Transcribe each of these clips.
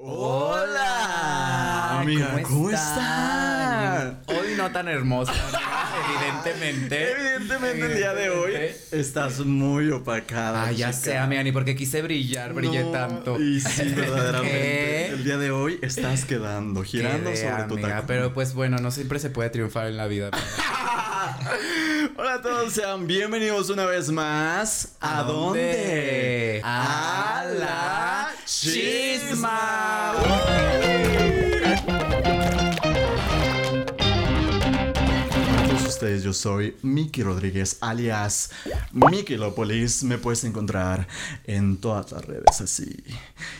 Hola, amiga, ¿cómo, están? Hoy no tan hermosa, evidentemente. Evidentemente el día de hoy estás muy opacada. Ah, ya sé, amiga, ni porque quise brillar, brillé No, tanto. Y sí, verdaderamente. ¿Qué? El día de hoy estás quedando, girando Quedé, sobre tu amiga, tacón. Pero pues bueno, no siempre se puede triunfar en la vida. Hola a todos, sean bienvenidos una vez más. ¿A, dónde? A la chisma. Ustedes, yo soy Miki Rodríguez, alias Mikilopolis. Me puedes encontrar en todas las redes así.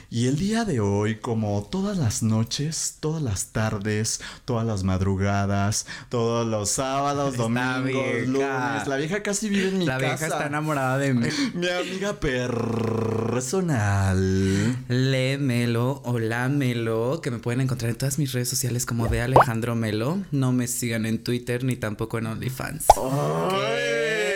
Y el día de hoy, como todas las noches, todas las tardes, todas las madrugadas, todos los sábados, domingos, lunes, la vieja casi vive en mi La casa. vieja está enamorada de mí. Mi amiga personal. Léemelo o lámelo, que me pueden encontrar en todas mis redes sociales como de Alejandro Melo. No me sigan en Twitter ni tampoco en OnlyFans. Ay,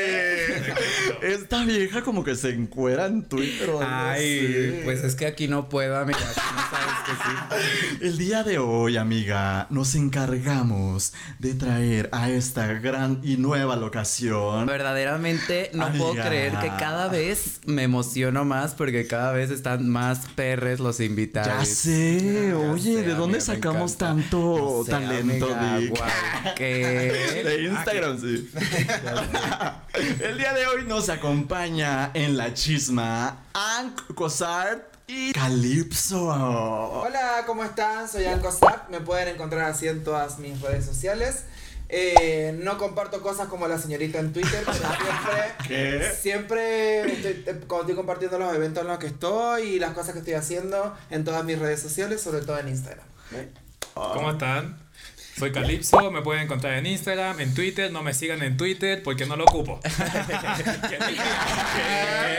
Esta vieja como que se encuera en Twitter o Ay, así. pues es que aquí no puedo, amiga. aquí no sabes que sí. El día de hoy, amiga, nos encargamos de traer a esta gran y nueva locación. Verdaderamente no puedo creer que cada vez me emociono más porque cada vez están más perres los invitados. Ya sé, Ya oye, sé, ¿de dónde sacamos tanto No sé, talento, amiga, Dick? ¿qué? De Instagram, sí. El día de hoy nos acompaña en la chisma Ank Cosart y Calypso. Hola, ¿cómo están? Soy Anko Zap. Me pueden encontrar así en todas mis redes sociales. Eh, no comparto cosas como la señorita en Twitter, pero siempre, ¿Qué? siempre estoy, eh, cuando estoy compartiendo los eventos en los que estoy y las cosas que estoy haciendo en todas mis redes sociales, sobre todo en Instagram. ¿Cómo están? Soy Calypso, me pueden encontrar en Instagram, en Twitter, no me sigan en Twitter porque no lo ocupo. es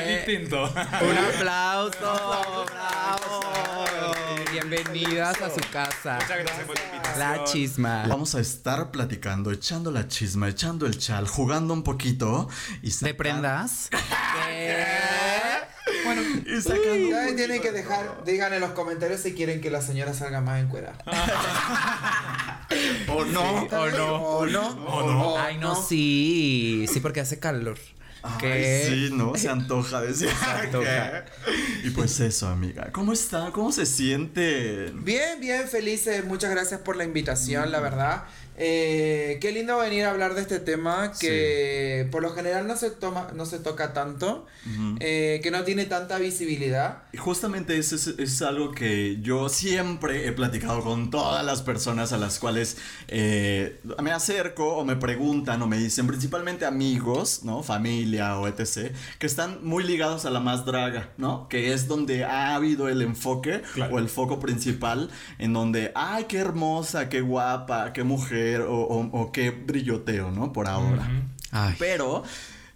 distinto. Un aplauso, bravo. Bienvenidas a su casa. Muchas gracias por la invitación. La chisma. Vamos a estar platicando, echando la chisma, echando el chal, jugando un poquito y ¿De prendas? Bueno, Y sacando tienen que de dejar, digan en los comentarios si quieren que la señora salga más en cuera. O no. ¿O no? ¿O no? ¿O no? Ay, no, sí. Sí, porque hace calor. Ay, ¿Qué? sí, no, se antoja decir. antoja. Y pues eso, amiga. ¿Cómo está? ¿Cómo se siente? Bien, bien, felices. Muchas gracias por la invitación, la verdad. Eh, qué lindo venir a hablar de este tema que por lo general no se toma, no se toca tanto, eh, que no tiene tanta visibilidad. Y Justamente eso es, es algo que yo siempre he platicado con todas las personas a las cuales eh, me acerco o me preguntan o me dicen, principalmente amigos, ¿no? Familia o etc., que están muy ligados a la más draga, ¿no? Que es donde ha habido el enfoque Claro. o el foco principal en donde, ay, qué hermosa, qué guapa, qué mujer o, o- o qué brilloteo, ¿no? Por ahora. Pero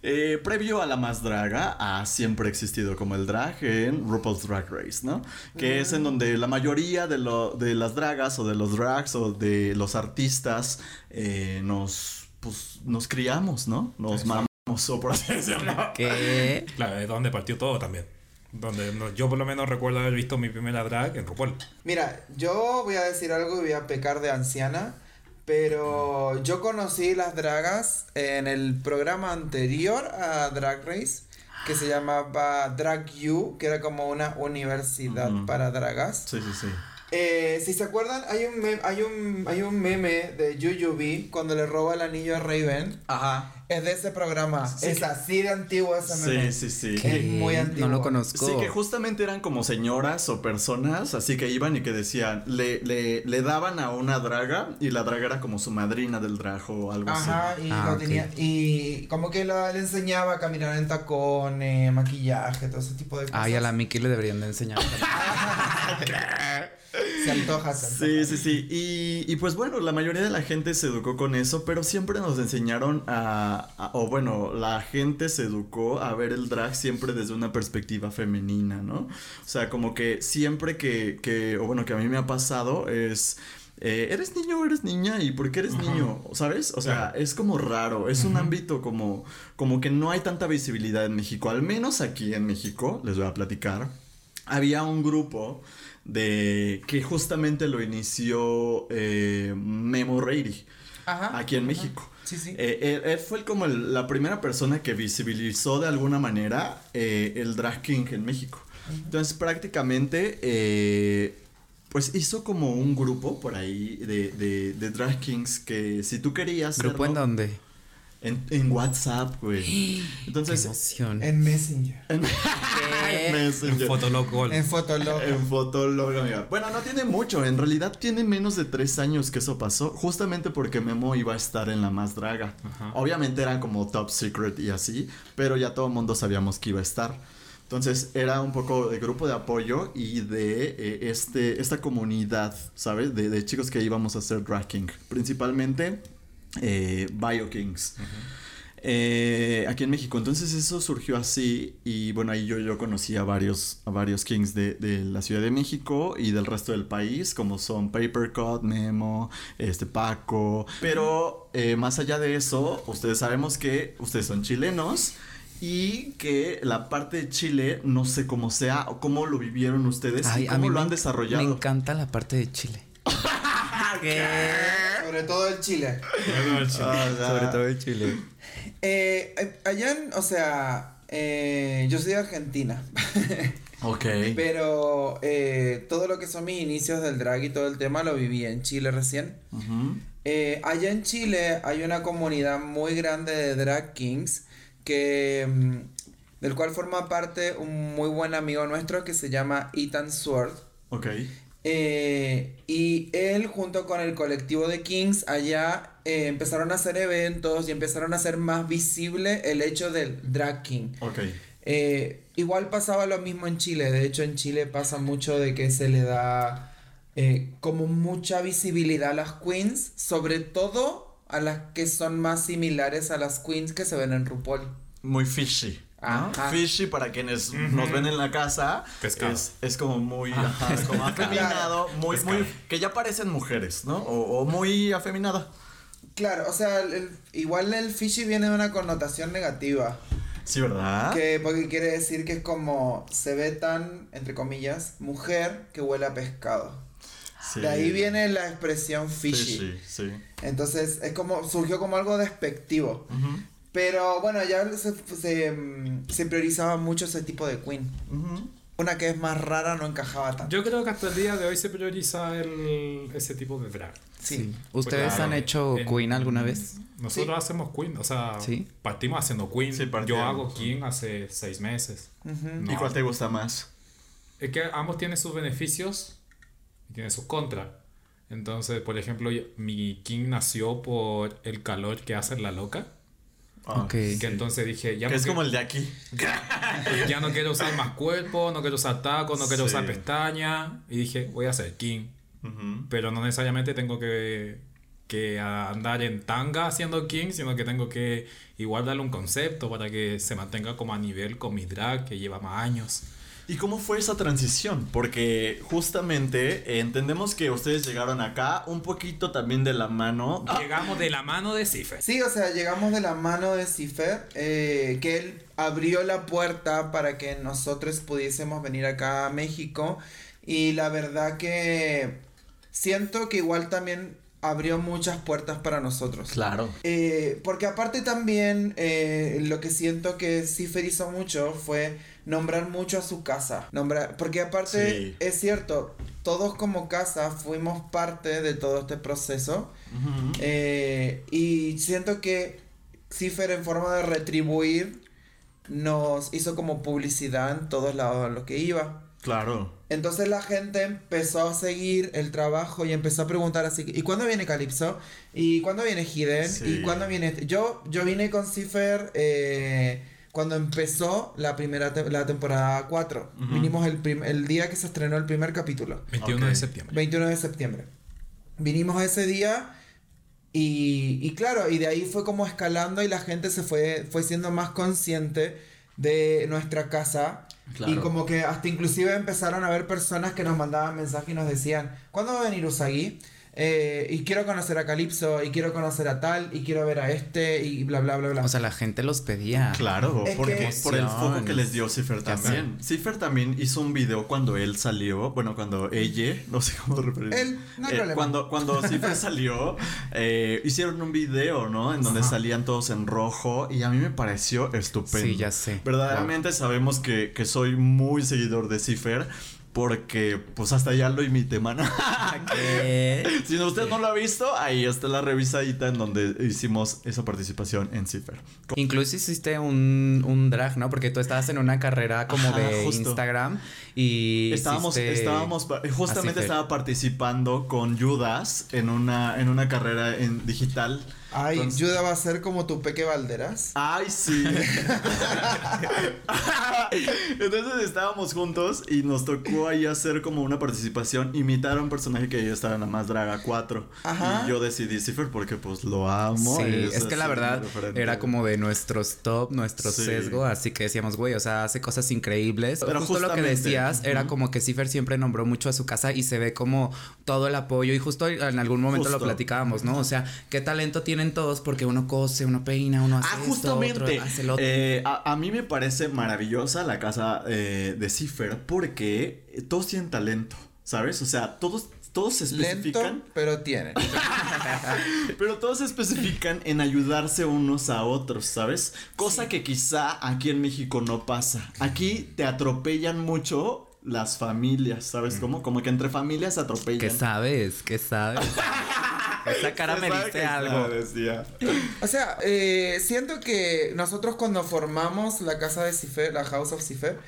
eh, previo a la más draga, ha siempre existido como el drag en RuPaul's Drag Race, ¿no? Que es en donde la mayoría de, lo, de las dragas o de los drags o de los artistas eh, nos, pues, nos criamos, ¿no? Nos mamamos, o por así decirlo. ¿Qué? Claro, de donde partió todo también. Donde no- yo por lo menos recuerdo haber visto mi primera drag en RuPaul. Mira, yo voy a decir algo y voy a pecar de anciana, pero yo conocí las dragas en el programa anterior a Drag Race, que se llamaba Drag U, que era como una universidad para dragas. Sí, sí, sí. Eh, si se acuerdan, hay un, meme, hay, un, hay un meme de Yuyubi cuando le roba el anillo a Raven. Ajá. Es de ese programa. Sí, es que- así de antiguo ese meme. Sí, sí, sí. ¿Qué? Es muy antiguo. No lo conozco. Sí, que justamente eran como señoras o personas, así que iban y que decían, le, le, le daban a una draga y la draga era como su madrina del drag o algo así. Ajá, y Ah, lo tenía, y como que lo- le enseñaba a caminar en tacones, maquillaje, todo ese tipo de cosas. Ay, a la Miki le deberían de enseñar. Se antoja, se Sí, antoja. sí, sí. Y, y pues bueno, la mayoría de la gente se educó con eso, pero siempre nos enseñaron a, a- o bueno, la gente se educó a ver el drag siempre desde una perspectiva femenina, ¿no? O sea, como que siempre que, que o bueno, que a mí me ha pasado es... eh, ¿Eres niño o eres niña? ¿Y por qué eres Ajá. niño? ¿Sabes? O sea, es como raro, es un ámbito como, como que no hay tanta visibilidad en México, al menos aquí en México, les voy a platicar. Había un grupo de que justamente lo inició eh, Memo Reiri Ajá. aquí en ajá. México. Sí, sí. Eh, él, él fue como el- la primera persona que visibilizó de alguna manera eh, el drag king en México. Entonces prácticamente eh, pues hizo como un grupo por ahí de, de, de drag kings que si tú querías... ¿Grupo en dónde? En, en WhatsApp, güey. Qué Entonces... emoción. En Messenger. En, ¿Qué? Messenger. Fotolog En Fotolog. En Fotolog, amiga. Bueno, no tiene mucho. En realidad tiene menos de tres años que eso pasó. Justamente porque Memo iba a estar en la más draga. Ajá. Obviamente eran como top secret y así. Pero ya todo el mundo sabíamos que iba a estar. Entonces era un poco de grupo de apoyo y de eh, este, esta comunidad, ¿sabes? De, de chicos que íbamos a hacer drag king. Principalmente eh, Bio Kings. Eh, aquí en México. Entonces eso surgió así y bueno, ahí yo, yo conocí a varios, a varios kings de, de la Ciudad de México y del resto del país, como son Papercut, Memo, este Paco. Pero eh, más allá de eso, ustedes sabemos que ustedes son chilenos. Y que la parte de Chile, no sé cómo sea, o cómo lo vivieron ustedes Ay, y a cómo mí lo han desarrollado. Me encanta la parte de Chile. ¿Qué? Sobre todo el Chile. Sobre todo de Chile. Eh, allá, en- o sea, eh, yo soy de Argentina. Ok. Pero eh, todo lo que son mis inicios del drag y todo el tema lo viví en Chile recién. Eh, allá en Chile hay una comunidad muy grande de drag kings que mm, del cual forma parte un muy buen amigo nuestro que se llama Ethan Sword. Ok. Eh, y él junto con el colectivo de Kings allá eh, empezaron a hacer eventos y empezaron a hacer más visible el hecho del drag king. Ok. Eh, igual pasaba lo mismo en Chile, de hecho en Chile pasa mucho de que se le da como mucha visibilidad a las queens, sobre todo a las que son más similares a las queens que se ven en RuPaul. Muy fishy. Fishy para quienes nos ven en la casa Pescado. es, es como muy ajá, es como afeminado, muy, muy que ya parecen mujeres, ¿no? O, o muy afeminada. Claro, o sea, el- el- igual el fishy viene de una connotación negativa. Sí, ¿verdad? Que, porque quiere decir que es como se ve tan, entre comillas, mujer que huele a pescado. Sí. De ahí viene la expresión fishy. Fishy, sí. Entonces es como, surgió como algo despectivo. Ujú, Pero bueno, ya se, se, mm, se priorizaba mucho ese tipo de queen. Una que es más rara no encajaba tanto. Yo creo que hasta el día de hoy se prioriza el, ese tipo de drag. Sí. ¿Ustedes Claro. han hecho En- Queen alguna vez? Nosotros hacemos Queen, o sea, Sí. partimos haciendo Queen. Sí, Yo hago Queen hace seis meses. No. ¿Y cuál te gusta más? Es que ambos tienen sus beneficios y tienen sus contras. Entonces, por ejemplo, mi King nació por el calor que hace en la loca. Ah. Que sí. entonces dije, ya Que no, es quiero, como el de aquí. ya no quiero usar más cuerpo, no quiero usar tacos, no quiero Sí. usar pestañas. Y dije, voy a ser King. Pero no necesariamente tengo que, que andar en tanga haciendo King, sino que tengo que igual darle un concepto para que se mantenga como a nivel con mi drag, que lleva más años. ¿Y cómo fue esa transición? Porque justamente eh, entendemos que ustedes llegaron acá un poquito también de la mano. Llegamos de la mano de Cipher. Sí, o sea, llegamos de la mano de Cifer, eh, que él abrió la puerta para que nosotros pudiésemos venir acá a México. Y la verdad que siento que igual también abrió muchas puertas para nosotros. Claro. Eh, porque aparte también eh, lo que siento que Cifer hizo mucho fue nombrar mucho a su casa. Nombrar, porque aparte Sí. es cierto, todos como casa fuimos parte de todo este proceso. Eh, y siento que Cifer en forma de retribuir nos hizo como publicidad en todos lados a lo que iba. Claro. Entonces la gente empezó a seguir el trabajo y empezó a preguntar así, ¿y cuándo viene Calypso? ¿Y cuándo viene Hidden? Sí. ¿Y cuándo viene este? Yo, yo vine con Cifer eh, cuando empezó la primera te- la temporada 4. Ujú. Vinimos el, el día que se estrenó el primer capítulo. 21 Ok. de septiembre. 21 de septiembre. Vinimos ese día y, y claro, y de ahí fue como escalando y la gente se fue, fue siendo más consciente de nuestra casa. Claro. Y como que hasta inclusive empezaron a haber personas que nos mandaban mensajes y nos decían, ¿cuándo va a venir Usagi? Eh, y quiero conocer a Calypso, y quiero conocer a tal, y quiero ver a este, y bla, bla, bla, bla. O sea, la gente los pedía. Claro, Es porque que- por el foco que les dio. Cipher también. Cipher también hizo un video cuando él salió, bueno, cuando ella, no sé cómo referirse. Él, no hay Eh, problema. Cuando, cuando Cipher salió, eh, hicieron un video, ¿no? En donde salían todos en rojo y a mí me pareció estupendo. Sí, ya sé. Verdaderamente sabemos que, que soy muy seguidor de Cipher. Porque, pues hasta ya lo imité, mano. Si usted no lo ha visto, ahí está la revisadita en donde hicimos esa participación en Cipher. Incluso hiciste un, un drag, ¿no? Porque tú estabas en una carrera como Ajá, de justo. Instagram y Estábamos, estábamos, justamente estaba participando con Judas en una, en una carrera en digital. Ay, Entonces- Yuda va a ser como tu Peque Valderas. Ay, sí. Entonces estábamos juntos y nos tocó ahí hacer como una participación, imitar a un personaje que yo estaba en la más draga 4. Ajá. Y yo decidí Cipher porque pues lo amo. Sí, es que la verdad era como de nuestros top, nuestro Sí. sesgo, así que decíamos, güey, o sea, hace cosas increíbles. Pero justo lo que decías era como que Cipher siempre nombró mucho a su casa y se ve como todo el apoyo y justo en algún momento lo platicábamos, ¿no? O sea, qué talento tienen todos porque uno cose, uno peina, uno hace Ah, esto, justamente. otro hace lo otro. Eh, a, a mí me parece maravillosa la casa eh, de Cipher porque todos tienen talento, ¿sabes? O sea, todos, todos se especifican. Lento, pero tiene. Pero todos se especifican en ayudarse unos a otros, ¿sabes? Cosa que quizá aquí en México no pasa. Aquí te atropellan mucho las familias, ¿sabes cómo? Como que entre familias se atropellan. ¿Qué sabes? ¿Qué sabes? Esa cara me que algo. O sea, eh, siento que nosotros cuando formamos la casa de Cifer, la House of Cifer,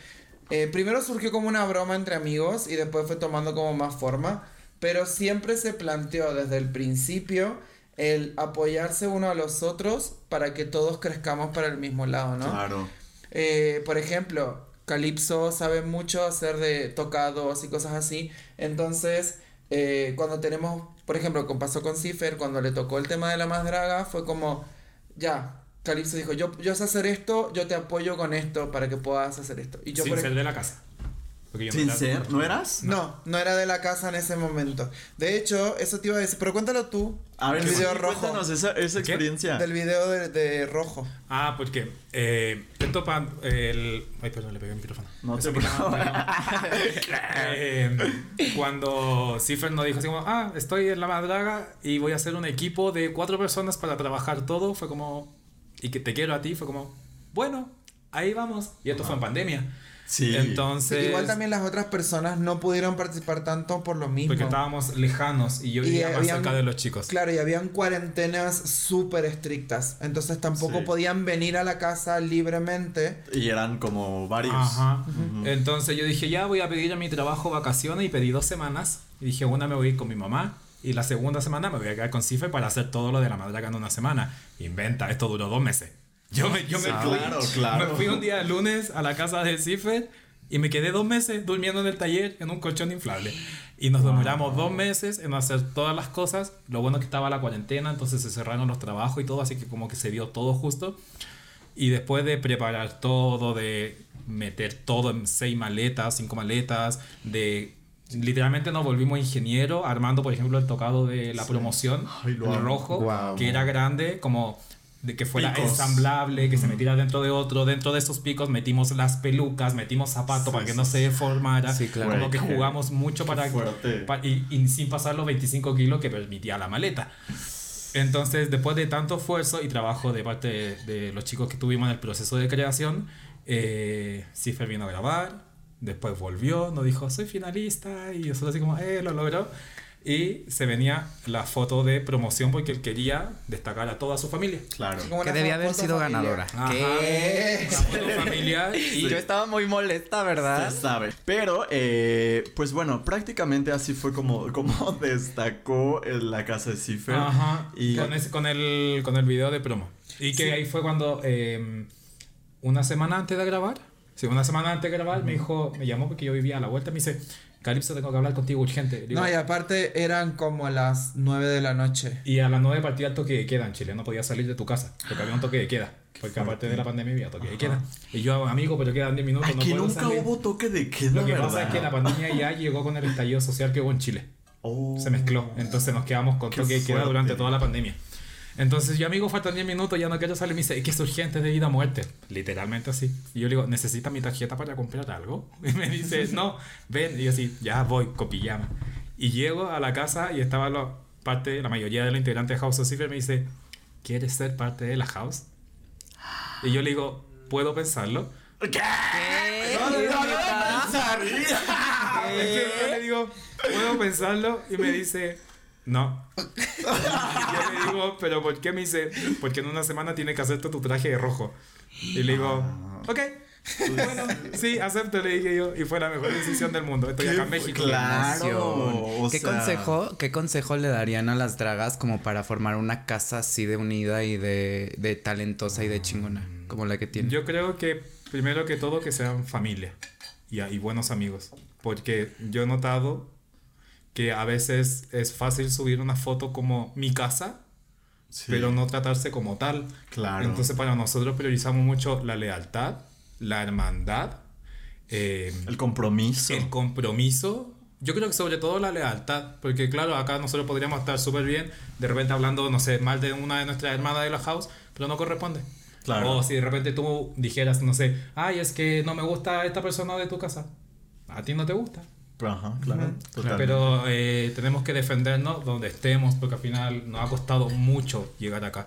eh, primero surgió como una broma entre amigos y después fue tomando como más forma, pero siempre se planteó desde el principio el apoyarse uno a los otros para que todos crezcamos para el mismo lado, ¿no? Claro. Eh, por ejemplo, Calypso sabe mucho hacer de tocados y cosas así. Entonces, eh, cuando tenemos, por ejemplo, como pasó con Cipher, cuando le tocó el tema de la más draga, fue como, ya, Calypso dijo, yo, yo sé hacer esto, yo te apoyo con esto para que puedas hacer esto. Y yo Sin por ser de la casa. Yo Sin era- ser, ¿no eras? No, no era de la casa en ese momento. De hecho, eso te iba a decir, pero cuéntalo tú. A ver, el video sí, rojo. cuéntanos esa, esa ¿Qué? experiencia. Del video de, de rojo. Ah, porque eh, esto pa- el. Ay, perdón, le pegué el micrófono. No te programa, eh, cuando Cipher nos dijo así como, ah, estoy en la Madraga y voy a hacer un equipo de cuatro personas para trabajar todo, fue como, y que te quiero a ti, fue como, bueno, ahí vamos. Y esto fue en pandemia. Sí. Entonces, Igual también las otras personas no pudieron participar tanto por lo mismo. porque estábamos lejanos y yo Y vivía más habían- cerca de los chicos. Claro, y habían cuarentenas súper estrictas. Entonces tampoco Sí. podían venir a la casa libremente. Y eran como varios. Ajá. Entonces yo dije, ya voy a pedir a mi trabajo vacaciones y pedí dos semanas. Y dije, una me voy a ir con mi mamá y la segunda semana me voy a quedar con Cife para hacer todo lo de la madraga en una semana. Inventa, esto duró dos meses. Yo me, yo me Sí, fui, claro, claro. me fui un día lunes a la casa de Cife y me quedé dos meses durmiendo en el taller en un colchón inflable. Y nos demoramos dos meses en hacer todas las cosas. Lo bueno que estaba la cuarentena, entonces se cerraron los trabajos y todo, así que como que se dio todo justo. Y después de preparar todo, de meter todo en seis maletas, cinco maletas, de... Literalmente nos volvimos ingenieros armando, por ejemplo, el tocado de la promoción, Ay, el rojo, Guau. que era grande, como de que fuera Picos. ensamblable, que se metiera dentro de otro. Dentro de esos picos metimos las pelucas, metimos zapatos Sí, para que sí, no se deformara. Sí, claro. Como que jugamos mucho para, fuerte. pa- y, y sin pasar los 25 kilos que permitía la maleta. Entonces, después de tanto esfuerzo y trabajo de parte de, de los chicos que tuvimos en el proceso de creación, eh, Cifer vino a grabar, después volvió, nos dijo, soy finalista, y nosotros así como, eh, lo logró. Y se venía la foto de promoción porque él quería destacar a toda su familia. Claro. Que debía haber sido familiar. ganadora. Ajá. ¿Qué? Una foto familiar y Yo estaba muy molesta, ¿verdad? Se sabe. Pero, eh, pues bueno, prácticamente así fue como, como destacó en la casa de Cipher. Ajá, Y con, ese- con, el, con el video de promo. Y que Sí. ahí fue cuando, eh, una semana antes de grabar, sí, una semana antes de grabar, me dijo, me llamó porque yo vivía a la vuelta, me dice, Calypso, tengo que hablar contigo urgente. Digo, No, y aparte eran como las 9 de la noche. y a las 9 partía el toque de queda en Chile, no podías salir de tu casa, porque había un toque de queda. Porque aparte de la pandemia había toque de queda. Y yo, amigo, pero quedan 10 minutos, no aquí puedo nunca salir". hubo toque de queda, Lo que ¿verdad? pasa es que la pandemia ya llegó con el estallido social que hubo en Chile. Oh. Se mezcló. Entonces nos quedamos con toque de queda durante toda la pandemia. Entonces yo, amigo, faltan 10 minutos, ya no quiero salir. Me dice, es que es urgente de vida a muerte. Literalmente así. Y yo le digo, ¿necesita mi tarjeta para comprar algo? Y me dice, no, ven. Y yo así, ya voy, con pijama. Y llego a la casa y estaba la parte, la mayoría de los integrantes de House of Cipher me dice, ¿quieres ser parte de la House? Y yo le digo, ¿puedo pensarlo? ¿Qué? No, no, no, no, digo, no. Y yo le digo, ¿pero por qué? Me dice, porque en una semana tienes que hacerte tu traje de rojo. Y le digo, ok. Bueno, sí, acepto, le dije yo. Y fue la mejor decisión del mundo. Estoy acá en México. claro. ¿Qué sea- consejo, ¿Qué consejo le darían a las dragas como para formar una casa así de unida y de, de talentosa y de chingona como la que tiene? Yo creo que primero que todo que sean familia y, y buenos amigos. Porque yo he notado que a veces es fácil subir una foto como mi casa, Sí, pero no tratarse como tal. Claro. Entonces para nosotros priorizamos mucho la lealtad, la hermandad, eh, El compromiso. el compromiso. Yo creo que sobre todo la lealtad, porque claro, acá nosotros podríamos estar súper bien, de repente hablando, no sé, mal de una de nuestras hermanas de la house, pero no corresponde. Claro. O si de repente tú dijeras, no sé, ay, es que no me gusta esta persona de tu casa. A ti no te gusta. Ajá, claro. totalmente. Pero eh, tenemos que defendernos donde estemos, porque al final nos ha costado mucho llegar acá.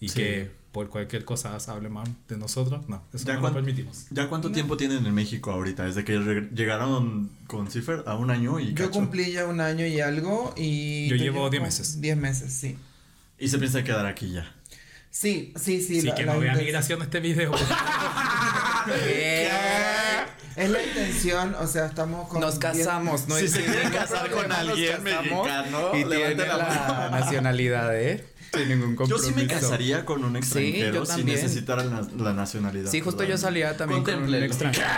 Y Sí. que por cualquier cosa se hable mal de nosotros, no, eso ¿Ya no lo permitimos. ¿Ya cuánto tiempo tienen en México ahorita? Desde que llegaron con Cipher a un año y Yo cacho. cumplí ya un año y algo y... Yo llevo llevas 10 como meses. 10 meses, sí. Y se piensa quedar aquí ya. Sí, sí, sí. Sí, la- que la no vea migración este video. Es la intención, o sea, estamos con... Nos casamos, ¿no? Si se que quieren casar con alguien mexicano, y tiene la la nacionalidad, ¿eh? Sin ningún Yo compromiso. sí me casaría con un extranjero yo si necesitara la, la nacionalidad. Sí, justo yo salía también con un extranjero.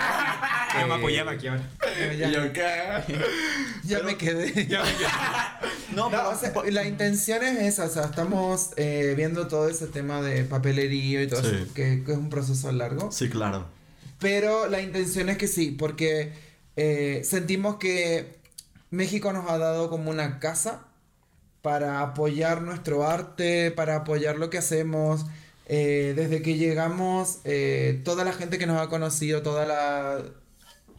Ya me apoyaba aquí ahora. Eh, Y Ya, yo, ¿qué? ya me quedé. Ya me- No, No, pero- o sea, la intención es esa, o sea, estamos eh, viendo todo ese tema de papelería y todo Sí. eso, que, que es un proceso largo. Sí, claro. Pero la intención es que sí, porque eh, sentimos que México nos ha dado como una casa para apoyar nuestro arte, para apoyar lo que hacemos. Eh, desde que llegamos, eh, toda la gente que nos ha conocido, toda la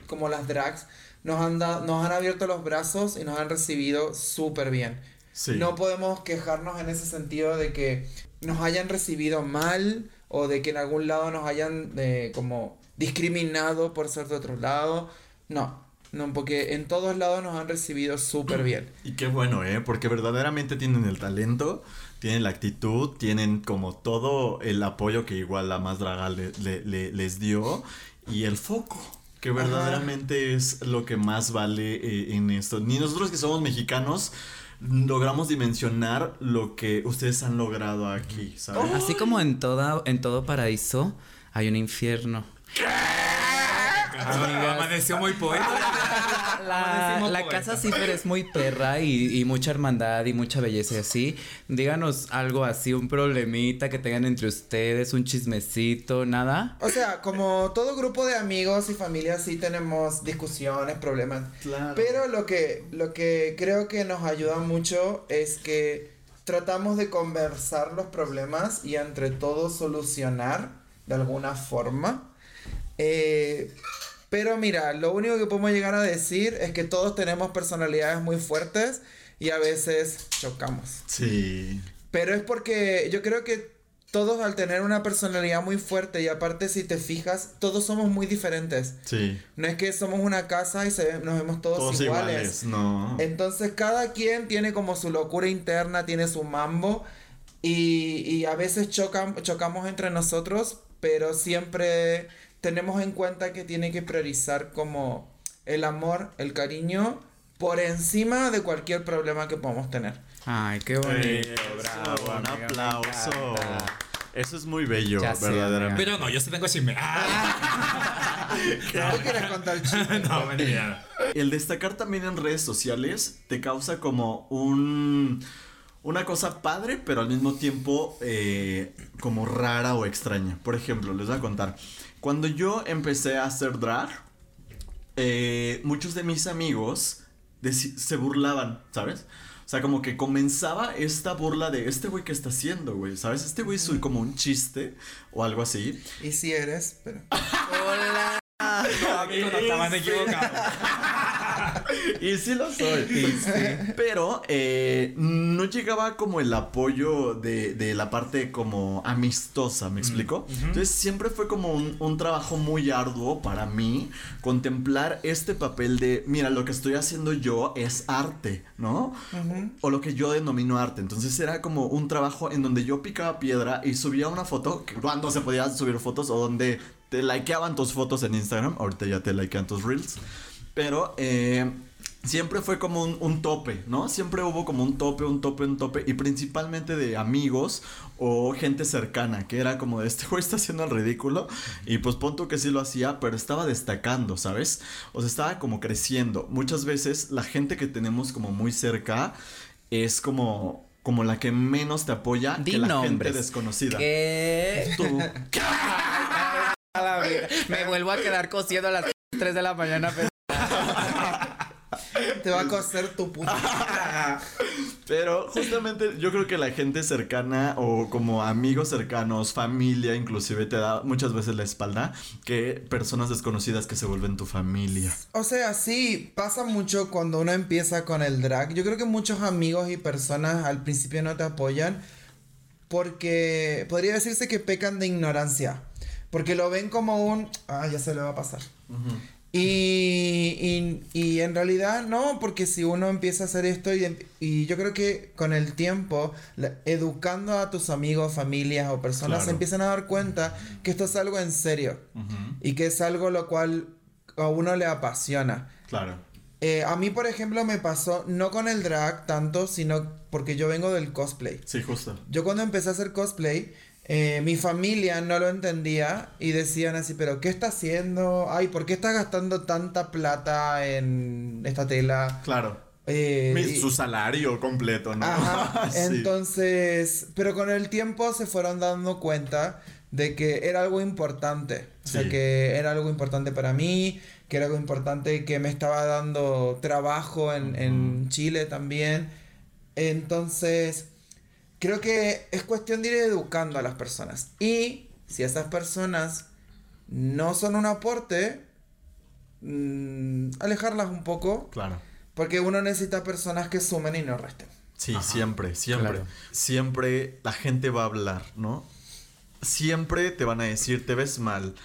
como las drags, nos han, da- nos han abierto los brazos y nos han recibido súper bien. Sí. No podemos quejarnos en ese sentido de que nos hayan recibido mal o de que en algún lado nos hayan eh, como discriminado por ser de otro lado. No, no, porque en todos lados nos han recibido súper bien. Y qué bueno, ¿eh? Porque verdaderamente tienen el talento, tienen la actitud, tienen como todo el apoyo que igual la más draga le- le- le- les dio y el foco. Que Ajá. verdaderamente es lo que más vale eh, en esto. Ni nosotros que somos mexicanos logramos dimensionar lo que ustedes han logrado aquí, ¿sabes? Así como en toda, en todo paraíso hay un infierno. Amigas. Amaneció muy poeta. La, la poetas. casa es muy perra y, y mucha hermandad y mucha belleza y así. Díganos algo así, un problemita que tengan entre ustedes, un chismecito, nada. O sea, como todo grupo de amigos y familia sí tenemos discusiones, problemas. Claro. Pero lo que, lo que creo que nos ayuda mucho es que tratamos de conversar los problemas y entre todos solucionar de alguna forma. Eh, pero mira, lo único que podemos llegar a decir es que todos tenemos personalidades muy fuertes y a veces chocamos. Sí. Pero es porque yo creo que todos al tener una personalidad muy fuerte y aparte si te fijas, todos somos muy diferentes. Sí. No es que somos una casa y se nos vemos todos, Todos iguales. iguales, no. Entonces cada quien tiene como su locura interna, tiene su mambo y, y a veces chocan, chocamos entre nosotros, pero siempre tenemos en cuenta que tiene que priorizar como el amor, el cariño por encima de cualquier problema que podamos tener. Ay, qué bonito. Eso, bravo, un aplauso. Eso es muy bello, Ya sé, verdaderamente. Pero no, yo sí tengo chisme. Ah, ¿Tú quieres contar el chisme? no, mentira. El destacar también en redes sociales te causa como un una cosa padre, pero al mismo tiempo eh, como rara o extraña. Por ejemplo, les voy a contar. Cuando yo empecé a hacer drag, eh, muchos de mis amigos se burlaban, ¿sabes? O sea, como que comenzaba esta burla de este güey que está haciendo, güey, ¿sabes? Este güey es como un chiste o algo así. Y si eres, pero. Hola. Amigo, no estaban equivocados. Y sí lo soy. Pero eh, no llegaba como el apoyo de, de la parte como amistosa, ¿me explico? Entonces siempre fue como un, un trabajo muy arduo para mí contemplar este papel de, mira, lo que estoy haciendo yo es arte, ¿no? O lo que yo denomino arte. Entonces era como un trabajo en donde yo picaba piedra y subía una foto, cuando se podían subir fotos o donde te likeaban tus fotos en Instagram, ahorita ya te likean tus reels. Pero eh, siempre fue como un, un tope, ¿no? Siempre hubo como un tope, un tope, un tope. Y principalmente de amigos o gente cercana, que era como de este güey está haciendo el ridículo. Y pues punto que sí lo hacía, pero estaba destacando, ¿sabes? O sea, estaba como creciendo. Muchas veces la gente que tenemos como muy cerca es como... Como la que menos te apoya Di que la nombres. gente desconocida. ¿Qué? Tú. Verga. Me vuelvo a quedar cosiendo a las 3 de la mañana. pero- Te va a coser tu puta. Pero justamente yo creo que la gente cercana o como amigos cercanos, familia inclusive te da muchas veces la espalda que personas desconocidas que se vuelven tu familia. O sea, sí, pasa mucho cuando uno empieza con el drag. Yo creo que muchos amigos y personas al principio no te apoyan porque podría decirse que pecan de ignorancia. Porque lo ven como un, ah, ya se le va a pasar. Y, y, y en realidad no, porque si uno empieza a hacer esto y, em- y yo creo que con el tiempo, la- educando a tus amigos, familias o personas, Claro. se empiezan a dar cuenta que esto es algo en serio y que es algo lo cual a uno le apasiona. Claro. Eh, a mí, por ejemplo, me pasó no con el drag tanto, sino porque yo vengo del cosplay. Sí, justo. Yo cuando empecé a hacer cosplay, eh, mi familia no lo entendía y decían así, pero ¿qué está haciendo? Ay, ¿por qué está gastando tanta plata en esta tela? Claro. Eh, Mi- su salario completo, ¿no? Ajá. Sí. Entonces, pero con el tiempo se fueron dando cuenta de que era algo importante. O sea, que era algo importante para mí, que era algo importante que me estaba dando trabajo en, en Chile también. Entonces, creo que es cuestión de ir educando a las personas. Y si esas personas no son un aporte, mm, alejarlas un poco, Claro. porque uno necesita personas que sumen y no resten. Sí, siempre, siempre. Claro. Siempre la gente va a hablar, ¿no? Siempre te van a decir, te ves mal,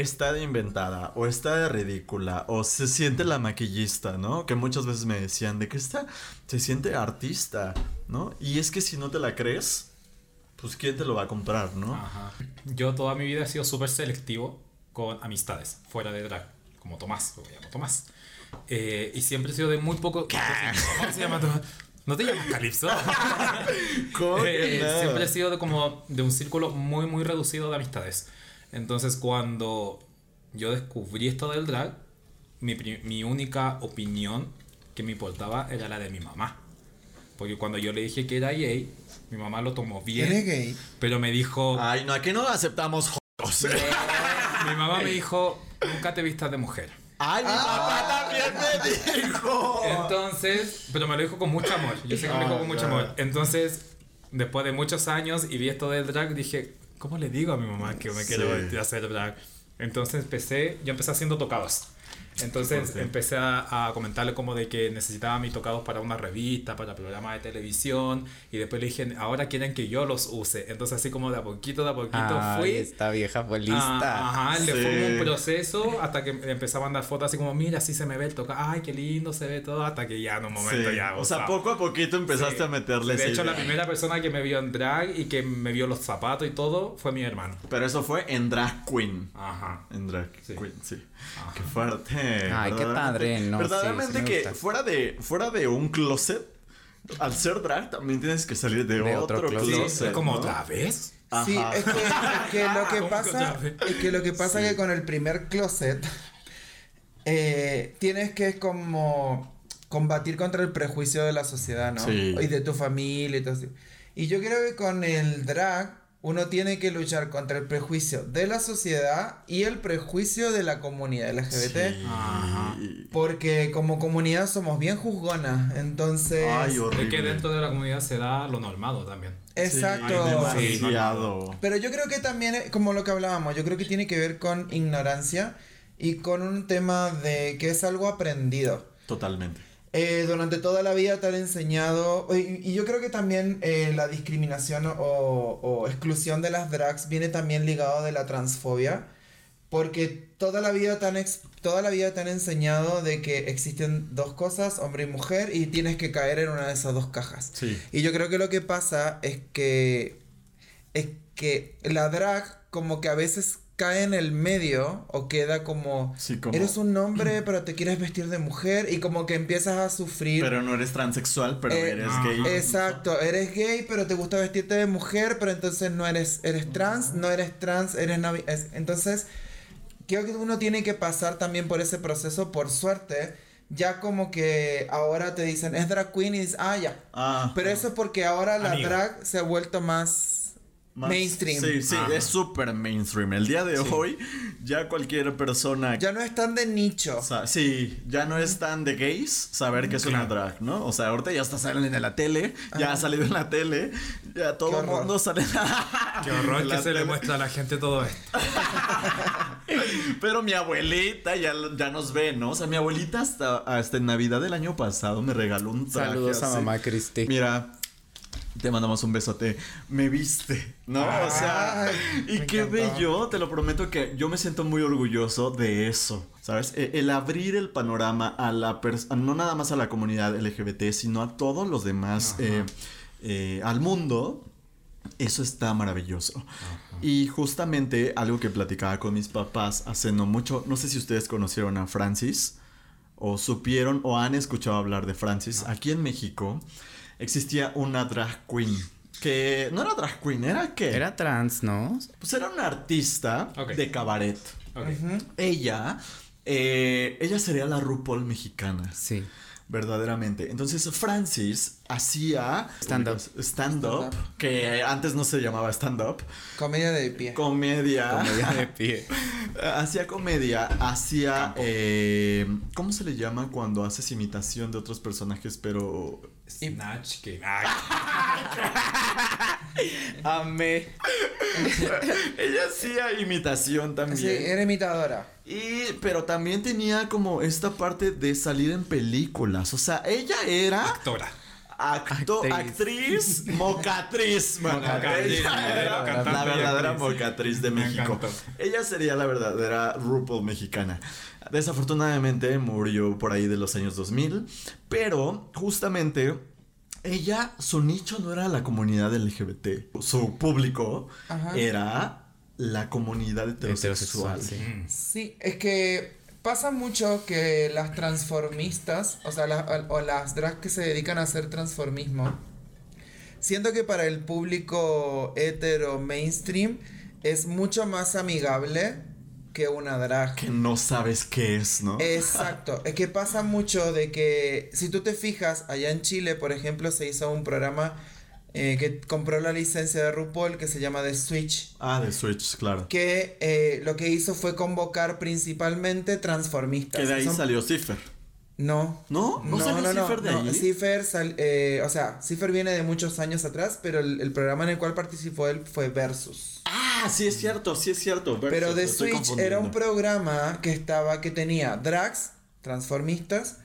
está de inventada, o está de ridícula, o se siente la maquillista, ¿no? Que muchas veces me decían, de que está, se siente artista, ¿no? Y es que si no te la crees, pues ¿quién te lo va a comprar, no? Ajá. Yo toda mi vida he sido súper selectivo con amistades fuera de drag, como Tomás, lo llamo Tomás. Eh, y siempre he sido de muy poco. ¿Cómo se llama tu- ¿No te llamas Calypso? ¿Cómo que Eh, siempre he sido de como de un círculo muy muy reducido de amistades. Entonces cuando yo descubrí esto del drag, mi, mi única opinión que me importaba era la de mi mamá. Porque cuando yo le dije que era gay, mi mamá lo tomó bien. ¿Eres gay? Pero me dijo, Ay, no, aquí no aceptamos jotos. mi mamá me dijo, nunca te vistas de mujer. Ay, mi papá también me dijo. Entonces, pero me lo dijo con mucho amor. Yo sé que me lo dijo con mucho Ah, amor. ya. Entonces, después de muchos años y vi esto del drag, dije, ¿cómo le digo a mi mamá que me quiero Sí. hacer drag? Entonces empecé, yo empecé haciendo tocados. Entonces fuerte. empecé a, a comentarle como de que necesitaba mis tocados para una revista, para programas de televisión. Y después le dije, ahora quieren que yo los use. Entonces así como de a poquito, de a poquito Ay, fui. esta vieja fue lista. Ah, ajá, le Sí. fue un proceso hasta que empezaba a mandar fotos así como, mira, así se me ve el toca, ay, qué lindo se ve todo, hasta que ya en un momento Sí. ya. O sea, sea, poco a poquito empezaste sí. a meterle De hecho, la idea. primera persona que me vio en drag y que me vio los zapatos y todo fue mi hermano. Pero eso fue en Drag Queen. Ajá. En Drag Sí. Queen, sí. Ajá. Qué fuerte. Ay, qué padre, no, sí, Verdaderamente sí me que fuera de, fuera de un closet, al ser drag también tienes que salir de, De otro, otro closet. closet. Sí, es como ¿no? otra vez. Sí, Ajá. es que, es que lo que ¿Cómo que pasa es que lo que pasa es que con el primer closet eh, tienes que como combatir contra el prejuicio de la sociedad, ¿no? Sí. Y de tu familia y todo así. Y yo creo que con el drag uno tiene que luchar contra el prejuicio de la sociedad y el prejuicio de la comunidad LGBT. Sí. Ajá. Porque como comunidad somos bien juzgonas, entonces... Ay, Es que dentro de la comunidad se da lo normado también. Exacto. Sí. Pero yo creo que también, como lo que hablábamos, yo creo que tiene que ver con ignorancia y con un tema de que es algo aprendido. Totalmente. Eh, durante toda la vida te han enseñado, y, y yo creo que también eh, la discriminación o, o exclusión de las drags viene también ligado de la transfobia, porque toda la vida te han, ex- toda la vida te han enseñado de que existen dos cosas, hombre y mujer, y tienes que caer en una de esas dos cajas. Sí. Y yo creo que lo que pasa es que es que la drag como que a veces cae en el medio o queda como, Sí, como- eres un hombre pero te quieres vestir de mujer y como que empiezas a sufrir. Pero no eres transexual, pero Eh, eres ah, gay. Exacto, eres gay pero te gusta vestirte de mujer, pero entonces no eres eres trans, no eres trans, eres no es- entonces creo que uno tiene que pasar también por ese proceso por suerte. Ya como que ahora te dicen, es drag queen y dices, ah, ya, Ah, pero eso es porque ahora la Amigo. drag se ha vuelto más, más- mainstream. Sí, sí, Ajá. es súper mainstream. El día de hoy, ya cualquier persona. Ya no es tan de nicho. o sea, sí, ya no es tan de gays saber que es una drag, ¿no? O sea, ahorita ya está saliendo en la tele, ya ha salido en la tele, ya todo el mundo sale en Qué horror que se le muestra a la gente todo esto. Pero mi abuelita ya, ya nos ve, ¿no? O sea, mi abuelita hasta, hasta en Navidad del año pasado me regaló un traje Saludos a así. mamá Cristi. Mira, te mandamos un besote. Me viste, ¿no? o sea, y qué encantó. bello, te lo prometo que yo me siento muy orgulloso de eso, ¿sabes? E- El, abrir el panorama a la persona, no nada más a la comunidad LGBT, sino a todos los demás, eh, eh, al mundo. Eso está maravilloso. Y justamente algo que platicaba con mis papás hace no mucho, no sé si ustedes conocieron a Francis o supieron o han escuchado hablar de Francis. Aquí en México existía una drag queen que no era drag queen, era que Era trans, ¿no? pues era una artista de cabaret. Ella eh, ella sería la RuPaul mexicana. Sí. Verdaderamente. Entonces Francis hacía Stand-up. stand-up, que antes no se llamaba stand-up, Comedia de pie. comedia, Comedia de pie. hacía comedia, hacía, eh, ¿cómo se le llama cuando haces imitación de otros personajes, pero Snatch que. Ay, Amé. ella hacía imitación también. Sí, era imitadora. Y, pero también tenía como esta parte de salir en películas. O sea, ella era actora. acto, Actriz. actriz, mocatriz. Mocatriz, Ella era cantante la verdadera actriz. mocatriz de México. Ella sería la verdadera RuPaul mexicana. Desafortunadamente murió por ahí de los años 2000. Pero justamente ella, su nicho no era la comunidad LGBT. Su público Ajá. era la comunidad heterosexual. Heterosexual, sí. Mm. Sí, es que pasa mucho que las transformistas, o sea, las- o las drags que se dedican a hacer transformismo, siento que para el público hetero mainstream es mucho más amigable que una drag. Que no sabes qué es, ¿no? Exacto, es que pasa mucho de que si tú te fijas, allá en Chile, por ejemplo, se hizo un programa eh, que compró la licencia de RuPaul que se llama The Switch, Ah, de Switch, claro. que eh, lo que hizo fue convocar principalmente transformistas. Que de ahí Son- salió Cipher. No. ¿No? ¿No salió Cipher de no. ahí? Cipher sal- eh, o sea, Cipher viene de muchos años atrás, pero el, el programa en el cual participó él fue Versus. Ah, sí es cierto, sí es cierto. Versus, Pero The Switch era un programa que estaba, que tenía drags, transformistas,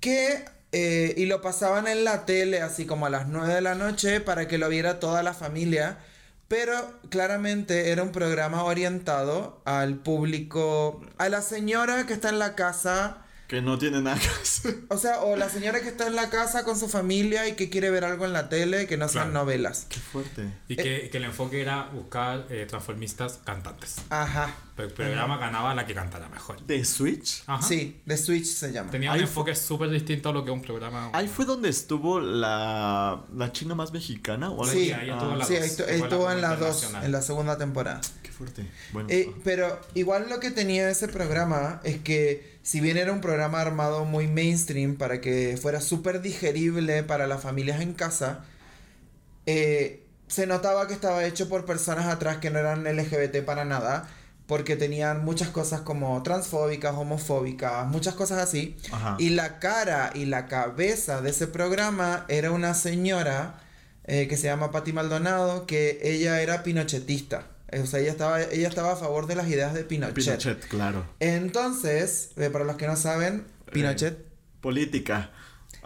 que, eh, y lo pasaban en la tele así como a las 9 de la noche para que lo viera toda la familia, pero claramente era un programa orientado al público, a la señora que está en la casa, Que no tiene nada que hacer. o sea, o la señora que está en la casa con su familia y que quiere ver algo en la tele, que no sean Claro. novelas. Qué fuerte. Y que, que el enfoque era buscar eh, transformistas cantantes. Ajá. Pero el programa ganaba la que cantara mejor. ¿De Switch? Ajá. Sí, The Switch se llama. Tenía Ahí un enfoque súper distinto a lo que un programa. Ahí fue donde estuvo la, la china más mexicana. ¿o algo Sí, así? ahí Ah, estuvo en la Sí, dos, estu- que fue la estuvo en las dos, en la segunda temporada. Qué fuerte. Bueno. Eh, pero igual lo que tenía ese programa es que si bien era un programa armado muy mainstream para que fuera súper digerible para las familias en casa, eh, se notaba que estaba hecho por personas atrás que no eran LGBT para nada, porque tenían muchas cosas como transfóbicas, homofóbicas, muchas cosas así. Ajá. Y la cara y la cabeza de ese programa era una señora eh, que se llama Patti Maldonado, que ella era pinochetista. Eh, O sea, ella estaba, ella estaba a favor de las ideas de Pinochet. Pinochet, claro. Entonces, eh, para los que no saben, Pinochet Política.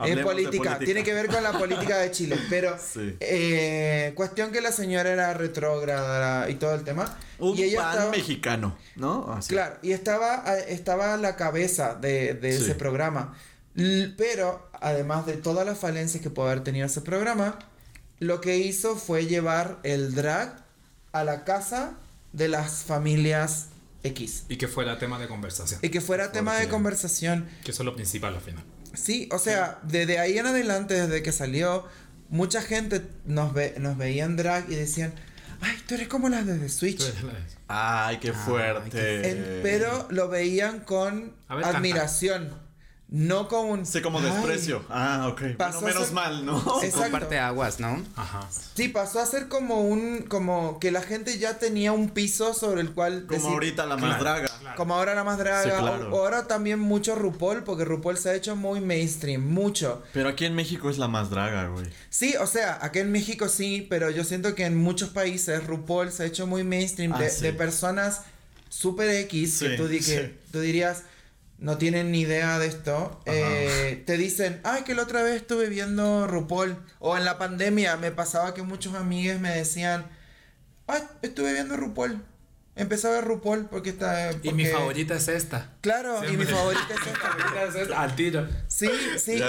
es política, tiene que ver con la política de Chile, pero Sí. eh, cuestión que la señora era retrógrada y todo el tema. Un y ella pan estaba, mexicano, ¿no? Así. Claro, y estaba, a- estaba a la cabeza de, de Sí. ese programa. Pero, además de todas las falencias que puede haber tenido ese programa, lo que hizo fue llevar el drag a la casa de las familias X. Y que fuera tema de conversación. Y que fuera tema de Fuerte. conversación. Que eso es lo principal al final. Sí, o sea, desde ahí en adelante, desde que salió, mucha gente nos, ve, nos veía en drag y decían, ay, tú eres como las de The Switch. Ay, qué fuerte. En- pero lo veían con A ver, canta. No con un... Sí, como "Ay". desprecio. Ah, ok. Pasó Bueno, menos ser- mal, ¿no? Exacto. Comparte aguas, ¿no? Ajá. Sí, pasó a ser como un, como que la gente ya tenía un piso sobre el cual... Como decir- ahorita la más Claro, draga. claro. Como ahora la más draga, Sí, claro. o ahora también mucho RuPaul, porque RuPaul se ha hecho muy mainstream, mucho. Pero aquí en México es la más draga, güey. Sí, o sea, aquí en México sí, pero yo siento que en muchos países RuPaul se ha hecho muy mainstream Ah, de, sí. de personas super X que, Sí, tú, di- que sí. tú dirías no tienen ni idea de esto. eh, te dicen, ay, que la otra vez estuve viendo RuPaul. O en la pandemia me pasaba que muchos amigos me decían, ay, estuve viendo RuPaul. Empecé a ver RuPaul porque está... Y mi favorita es esta. Claro, y mi Siempre. favorita es Mi esta. favorita es esta. Al tiro. Sí, sí,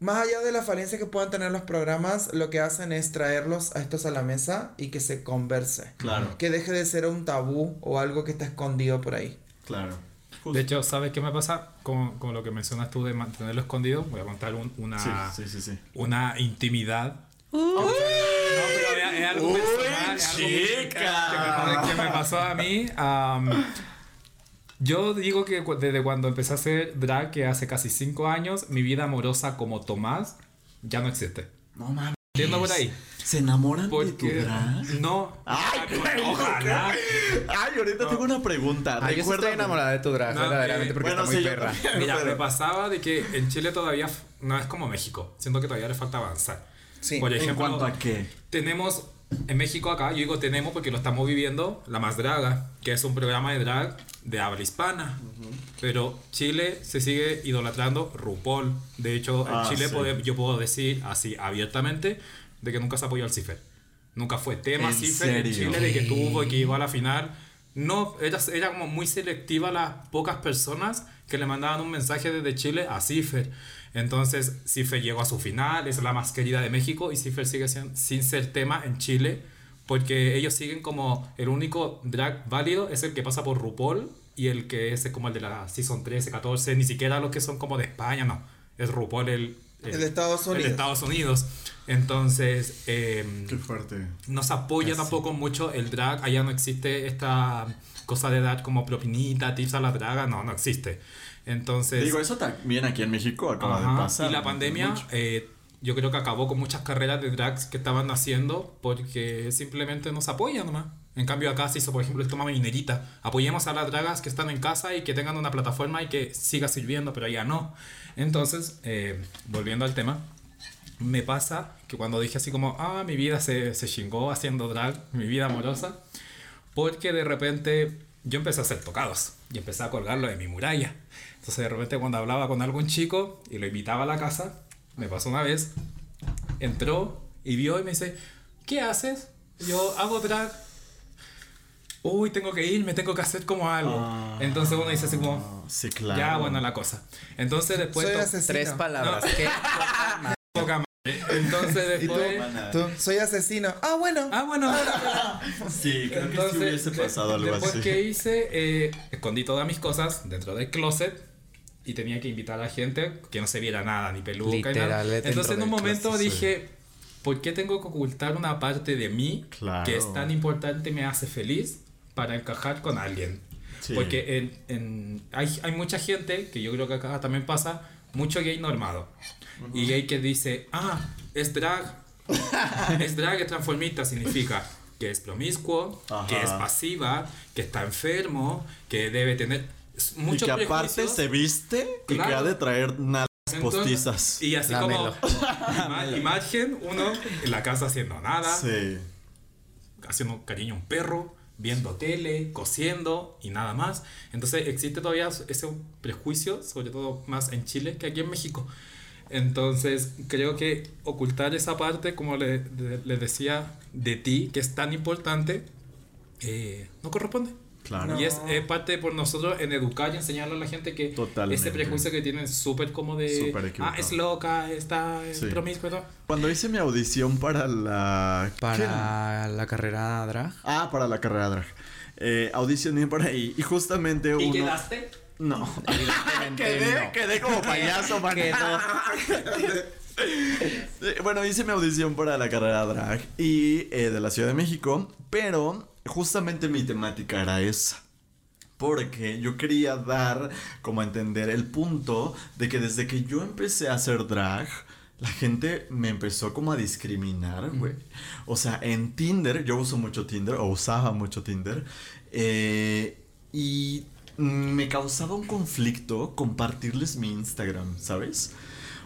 más allá de la falencia que puedan tener los programas, lo que hacen es traerlos a estos a la mesa y que se converse. Claro. Que deje de ser un tabú o algo que está escondido por ahí. Claro. De hecho, ¿sabes qué me pasa? Con, con lo que mencionas tú de mantenerlo escondido, voy a contar un- una, Sí, sí, sí, sí. una intimidad. No, pero es, es algo Uy, personal, es algo que- chica. Que, me, que me pasó a mí. yo digo que desde cuando empecé a hacer drag, que hace casi 5 años, mi vida amorosa como Tomás ya no existe. No mames. Entiendo por ahí. ¿Se enamoran de tu drag? no. Ay, güey, ojalá. Ay, ahorita tengo una pregunta. Ay, yo sí estoy enamorada de tu drag, No, verdaderamente, eh, porque bueno, está muy sí, yo perra. también. Mira, Pero- me pasaba de que en Chile todavía no es como México. Siento que todavía le falta avanzar. Sí. Por ¿En ejemplo, cuanto a qué? tenemos en México acá, yo digo tenemos porque lo estamos viviendo, La Más Draga, que es un programa de drag de habla hispana. Pero Chile se sigue idolatrando RuPaul. De hecho, en Ah, Chile sí. pode- yo puedo decir así abiertamente de que nunca se apoyó al CIFER. Nunca fue tema ¿En CIFER en serio? Chile de que tuvo y que iba a la final. No, era, era como muy selectiva las pocas personas que le mandaban un mensaje desde Chile a Cifer. Entonces, Cifer llegó a su final, es la más querida de México y Cifer sigue sin, sin ser tema en Chile porque ellos siguen como el único drag válido es el que pasa por RuPaul y el que es como el de la Season 13, 14, ni siquiera los que son como de España, no. Es RuPaul el, El Estados el de Unidos. Estados Unidos. Entonces, em, Qué fuerte. no se apoya tampoco mucho el drag. Allá no existe esta cosa de dar como propinita, tips a la draga. No, no existe. Entonces. Digo, eso también aquí en México acaba ajá, de pasar. y la pandemia, eh, yo creo que acabó con muchas carreras de drags que estaban haciendo porque simplemente no se apoyan nomás. En cambio, acá se hizo, por ejemplo, esto Mama Minerita. Apoyemos a las dragas que están en casa y que tengan una plataforma y que siga sirviendo, pero allá no. Entonces, eh, volviendo al tema, me pasa que cuando dije así como, ah, mi vida se, se chingó haciendo drag, mi vida amorosa, porque de repente yo empecé a hacer tocados y empecé a colgarlo de mi muralla. Entonces de repente cuando hablaba con algún chico y lo invitaba a la casa, me pasó una vez, entró y vio y me dice, ¿qué haces? Yo hago drag. Uy, tengo que ir, me tengo que hacer como algo. Ah. Entonces uno dice así como, Sí, claro. ya, bueno, la cosa. Entonces después... Soy asesino. Tres palabras. ¿Qué? Entonces ¿Y tú? después... Tú, soy asesino. Ah, bueno. Ah, bueno. Sí, creo que sí Entonces, hubiese de- pasado algo después así. que hice, eh, escondí todas mis cosas dentro del closet y tenía que invitar a la gente que no se viera nada, ni peluca, ni Literal, nada. dentro Entonces en un momento closet, sí. dije, ¿por qué tengo que ocultar una parte de mí Claro. que es tan importante, me hace feliz para encajar con alguien? Sí. Porque en, en- hay, hay mucha gente, que yo creo que acá también pasa, mucho gay normado. Y gay que dice, ah, es drag, es drag, es transformista, significa que es promiscuo, que es Ajá. pasiva, que está enfermo, que debe tener muchos y que aparte se viste y que Claro. ha de traer nalgas Entonces, postizas. Y así Dámelo. como ima- imagen, uno en la casa haciendo nada, Sí. haciendo cariño a un perro, viendo tele, cosiendo y nada más. Entonces existe todavía ese prejuicio, sobre todo más en Chile que aquí en México. Entonces creo que ocultar esa parte, como le, le- les decía, de ti, que es tan importante, eh, no corresponde. Claro. Y es eh, parte por nosotros en educar y enseñarle a la gente que Totalmente. ese prejuicio que tienen súper como de Súper ah, es loca, está es Sí. promiscua todo". Cuando hice mi audición para la... Para la carrera drag. Ah, para la carrera drag. Eh, audicioné por ahí y justamente ¿Y uno... quedaste? No. Quedé, no. quedé como payaso, man. Bueno, hice mi audición para la carrera drag y eh, de la Ciudad de México, pero justamente mi temática era esa. Porque yo quería dar como a entender el punto de que desde que yo empecé a hacer drag, la gente me empezó como a discriminar, güey. O sea, en Tinder, yo uso mucho Tinder, o usaba mucho Tinder, eh, y me causaba un conflicto compartirles mi Instagram, ¿sabes?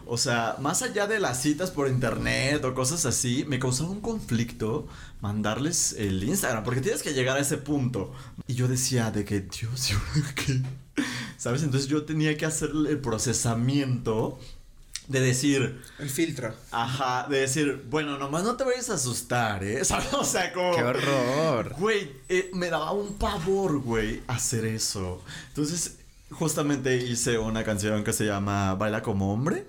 O sea, más allá de las citas por internet o cosas así, me causaba un conflicto mandarles el Instagram, porque tienes que llegar a ese punto. Y yo decía de que, Dios. ¿Sabes? Entonces yo tenía que hacer el procesamiento de decir, El filtro. ajá, de decir, bueno, nomás no te vayas a asustar, ¿eh? ¿Sabes? O sea, como... ¡Qué horror! Güey, eh, me daba un pavor, güey, hacer eso. Entonces, justamente hice una canción que se llama Baila como hombre.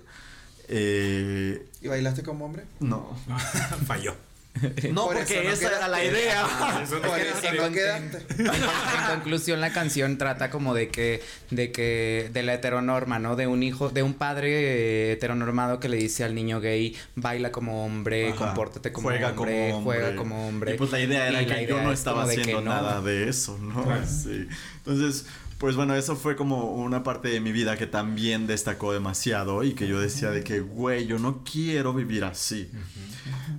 Eh, ¿Y bailaste como hombre? no. Falló. No, Por porque no esa era la idea. Eso no Por queda- eso no quedaste. En conclusión, la canción trata como de que, de que, de la heteronorma, ¿no? De un hijo, de un padre eh, heteronormado que le dice al niño gay, baila como hombre, Ajá. compórtate como Juega hombre, como hombre. juega como hombre. Y pues la idea era Y que yo no es estaba haciendo no. nada de eso, ¿no? Claro. Sí. Entonces, pues bueno, eso fue como una parte de mi vida que también destacó demasiado y que yo decía de que, güey, yo no quiero vivir así.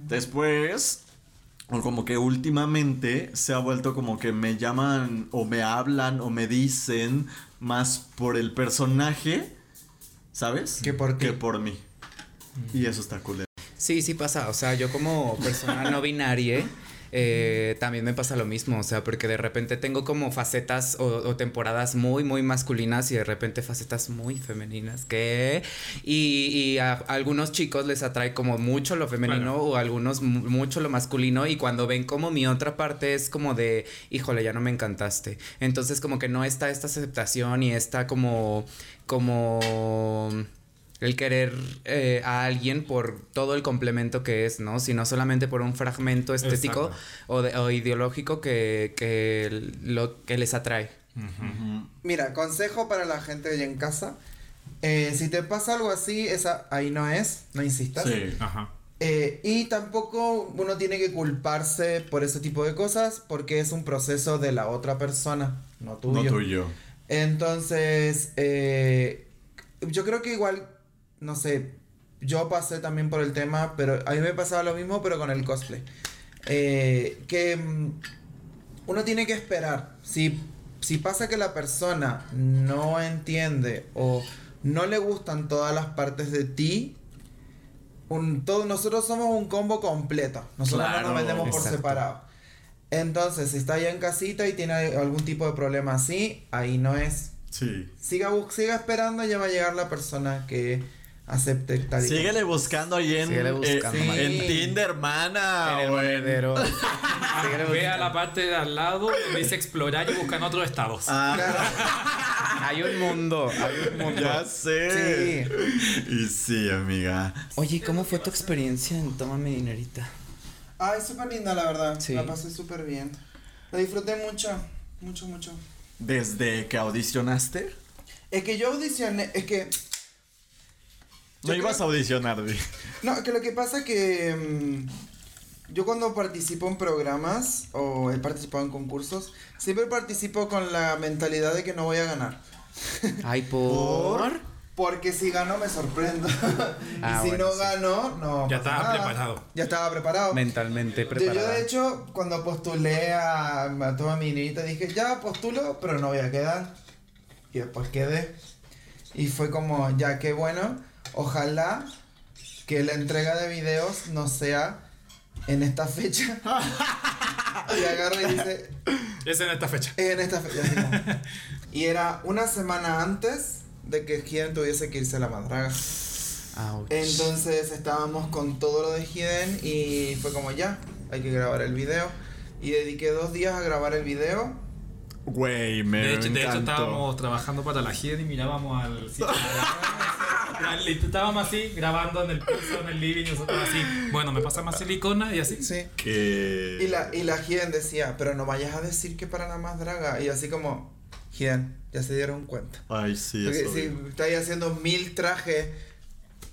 Después, o como que últimamente se ha vuelto como que me llaman o me hablan o me dicen más por el personaje, ¿sabes? Que por ti. Que por mí. Y eso está cool. Sí, sí pasa. O sea, yo como persona no binaria, eh, también me pasa lo mismo. O sea, porque de repente tengo como facetas o, o temporadas muy, muy masculinas y de repente facetas muy femeninas. que Y, y a, a algunos chicos les atrae como mucho lo femenino o a algunos mu- mucho lo masculino. Y cuando ven como mi otra parte es como de, híjole, ya no me encantaste. Entonces, como que no está esta aceptación y está como, como el querer eh, a alguien por todo el complemento que es, ¿no? Sino solamente por un fragmento estético o, de- o ideológico que, que lo que les atrae. Mira, consejo para la gente allá en casa. Eh, si te pasa algo así, esa ahí no es, no insistas. Sí. Ajá. Eh, y tampoco uno tiene que culparse por ese tipo de cosas porque es un proceso de la otra persona, no tuyo. No tuyo. Entonces, eh, yo creo que igual, no sé, yo pasé también por el tema, pero a mí me pasaba lo mismo, pero con el cosplay. Eh, que mm, uno tiene que esperar. Si, si pasa que la persona no entiende o no le gustan todas las partes de ti, un, todo, nosotros somos un combo completo. Nosotros no nos vendemos por separado. Entonces, si está allá en casita y tiene algún tipo de problema así, ahí no es. Sí. Siga, siga esperando, ya va a llegar la persona que acepte tal y como- Síguele buscando ahí en, Síguele buscando, eh, en Sí. Tinder, hermana. En el o en- monedero. Ve a la parte de al lado, dice explorar y buscan otros estados. Ah, Claro. hay un mundo, hay un mundo. ya sé. Y sí, amiga. Oye, ¿y ¿cómo fue tu experiencia en Tómame Dinerita? Ay, súper linda, la verdad. Sí. La pasé súper bien. La disfruté mucho, mucho, mucho. Desde que audicionaste, Es que yo audicioné, es que... no Yo ibas a audicionar, di. No, que lo que pasa que mm, yo cuando participo en programas o he participado en concursos, siempre participo con la mentalidad de que no voy a ganar. Ay, por. Porque si gano me sorprendo. Ah, y si bueno, no sí. gano, no. Ya pasa estaba nada. preparado. Ya estaba preparado. Mentalmente Yo, preparada. yo, de hecho, cuando postulé a, a toda mi niñita, dije, ya postulo, pero no voy a quedar. Y después quedé. Y fue como, ya qué bueno. Ojalá que la entrega de videos no sea en esta fecha. y agarra y dice, Es en esta fecha. en esta fecha. así como. y era una semana antes de que Hiden tuviese que irse a la madraga. Ouch. Entonces estábamos con todo lo de Hiden y fue como ya, hay que grabar el video. Y dediqué dos días a grabar el video. Güey, me De hecho, de hecho, estábamos trabajando para la gira y mirábamos al la- Estábamos así, grabando en el piso, en el living, y nosotros así. Bueno, me pasa más silicona y así. Sí. Y la, y la Hiden decía, pero no vayas a decir que para la más draga. Y así como, Hiden, ya se dieron cuenta. Ay, sí, Porque eso. si estáis haciendo mil trajes.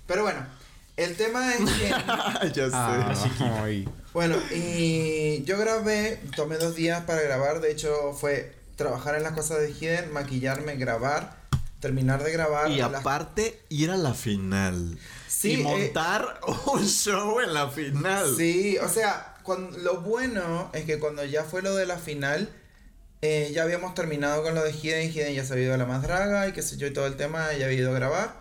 Pero bueno, el tema es que. ya sé. Ah, ay. Bueno, y yo grabé, tomé dos días para grabar, de hecho fue trabajar en las cosas de Hidden, maquillarme, grabar, terminar de grabar. Y las- aparte, ir a la final. Sí, y eh, montar un show en la final. Sí, o sea, cuan- lo bueno es que cuando ya fue lo de la final, eh, ya habíamos terminado con lo de Hidden, Hidden ya se había ido a la más draga y qué sé yo y todo el tema, ya había ido a grabar.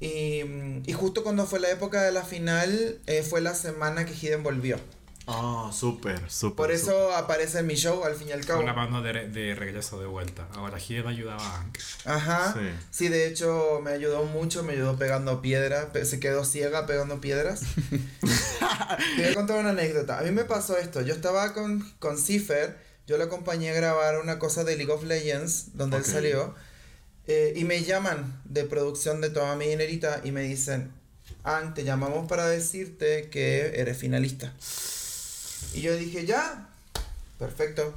Y, y justo cuando fue la época de la final, eh, fue la semana que Hidden volvió. Oh, súper, súper. Por eso aparece en mi show, al fin y al cabo. Con la mano de, de regreso de vuelta. Ahora ayudaba a Hank. Ajá. Sí. Sí. de hecho me ayudó mucho, me ayudó pegando piedras, pe- se quedó ciega pegando piedras. Te voy a contar una anécdota. A mí me pasó esto, yo estaba con, con Cipher, yo lo acompañé a grabar una cosa de League of Legends, donde él salió, eh, y me llaman de producción de Toma Mi Dinerita y me dicen, An, te llamamos para decirte que eres finalista. Y yo dije, ya, perfecto,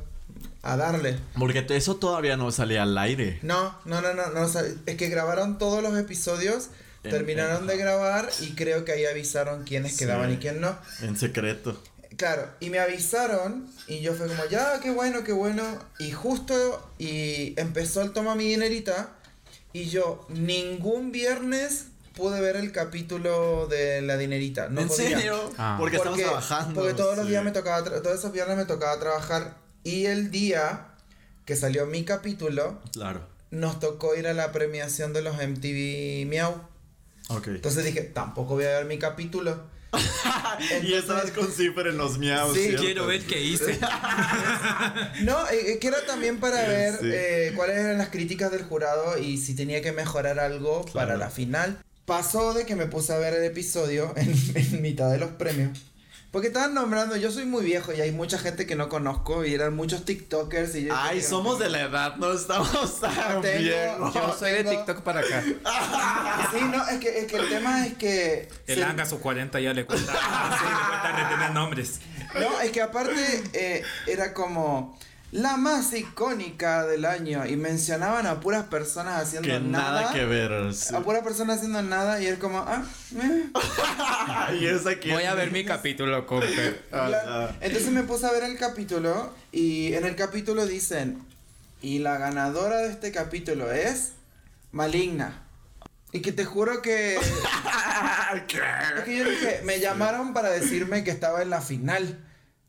a darle. Porque eso todavía no salía al aire. No, no, no, no, es que grabaron todos los episodios, En- terminaron en- de grabar y creo que ahí avisaron quiénes Sí. quedaban y quién no. En secreto. Claro, y me avisaron y yo fue como, ya, qué bueno, qué bueno. Y justo, y empezó el Toma Mi Dinerita y yo ningún viernes pude ver el capítulo de la dinerita. No ¿En podía. serio? Ah. Porque, estamos trabajando. Porque todos los sí. días me tocaba, todos esos viernes me tocaba trabajar. Y el día que salió mi capítulo, Claro. nos tocó ir a la premiación de los MTV Miau. Ok. Entonces dije, tampoco voy a ver mi capítulo. y estabas con Cipher en los miaus. Sí, ¿cierto? Quiero ver qué hice. No, eh, eh, que era también para ver Sí. eh, cuáles eran las críticas del jurado y si tenía que mejorar algo para Claro. la final. Pasó de que me puse a ver el episodio en, en mitad de los premios. Porque estaban nombrando, yo soy muy viejo y hay mucha gente que no conozco y eran muchos TikTokers y yo Ay, no somos de la edad, no estamos tan Tengo- viejos. Yo soy de TikTok para acá. Sí, no, es que, es que el tema es que... El se- a sus 40 ya le cuesta, sí, le cuesta retener nombres. No, es que aparte eh, era como la más icónica del año y mencionaban a puras personas haciendo Que nada. nada que ver. sí. A puras personas haciendo nada y él como, ah, eh. Esa Voy a ver mi capítulo, Cooper. Ajá. Entonces me puse a ver el capítulo y en el capítulo dicen, y la ganadora de este capítulo es Maligna. Y que te juro que... Es que yo dije, me llamaron para decirme que estaba en la final.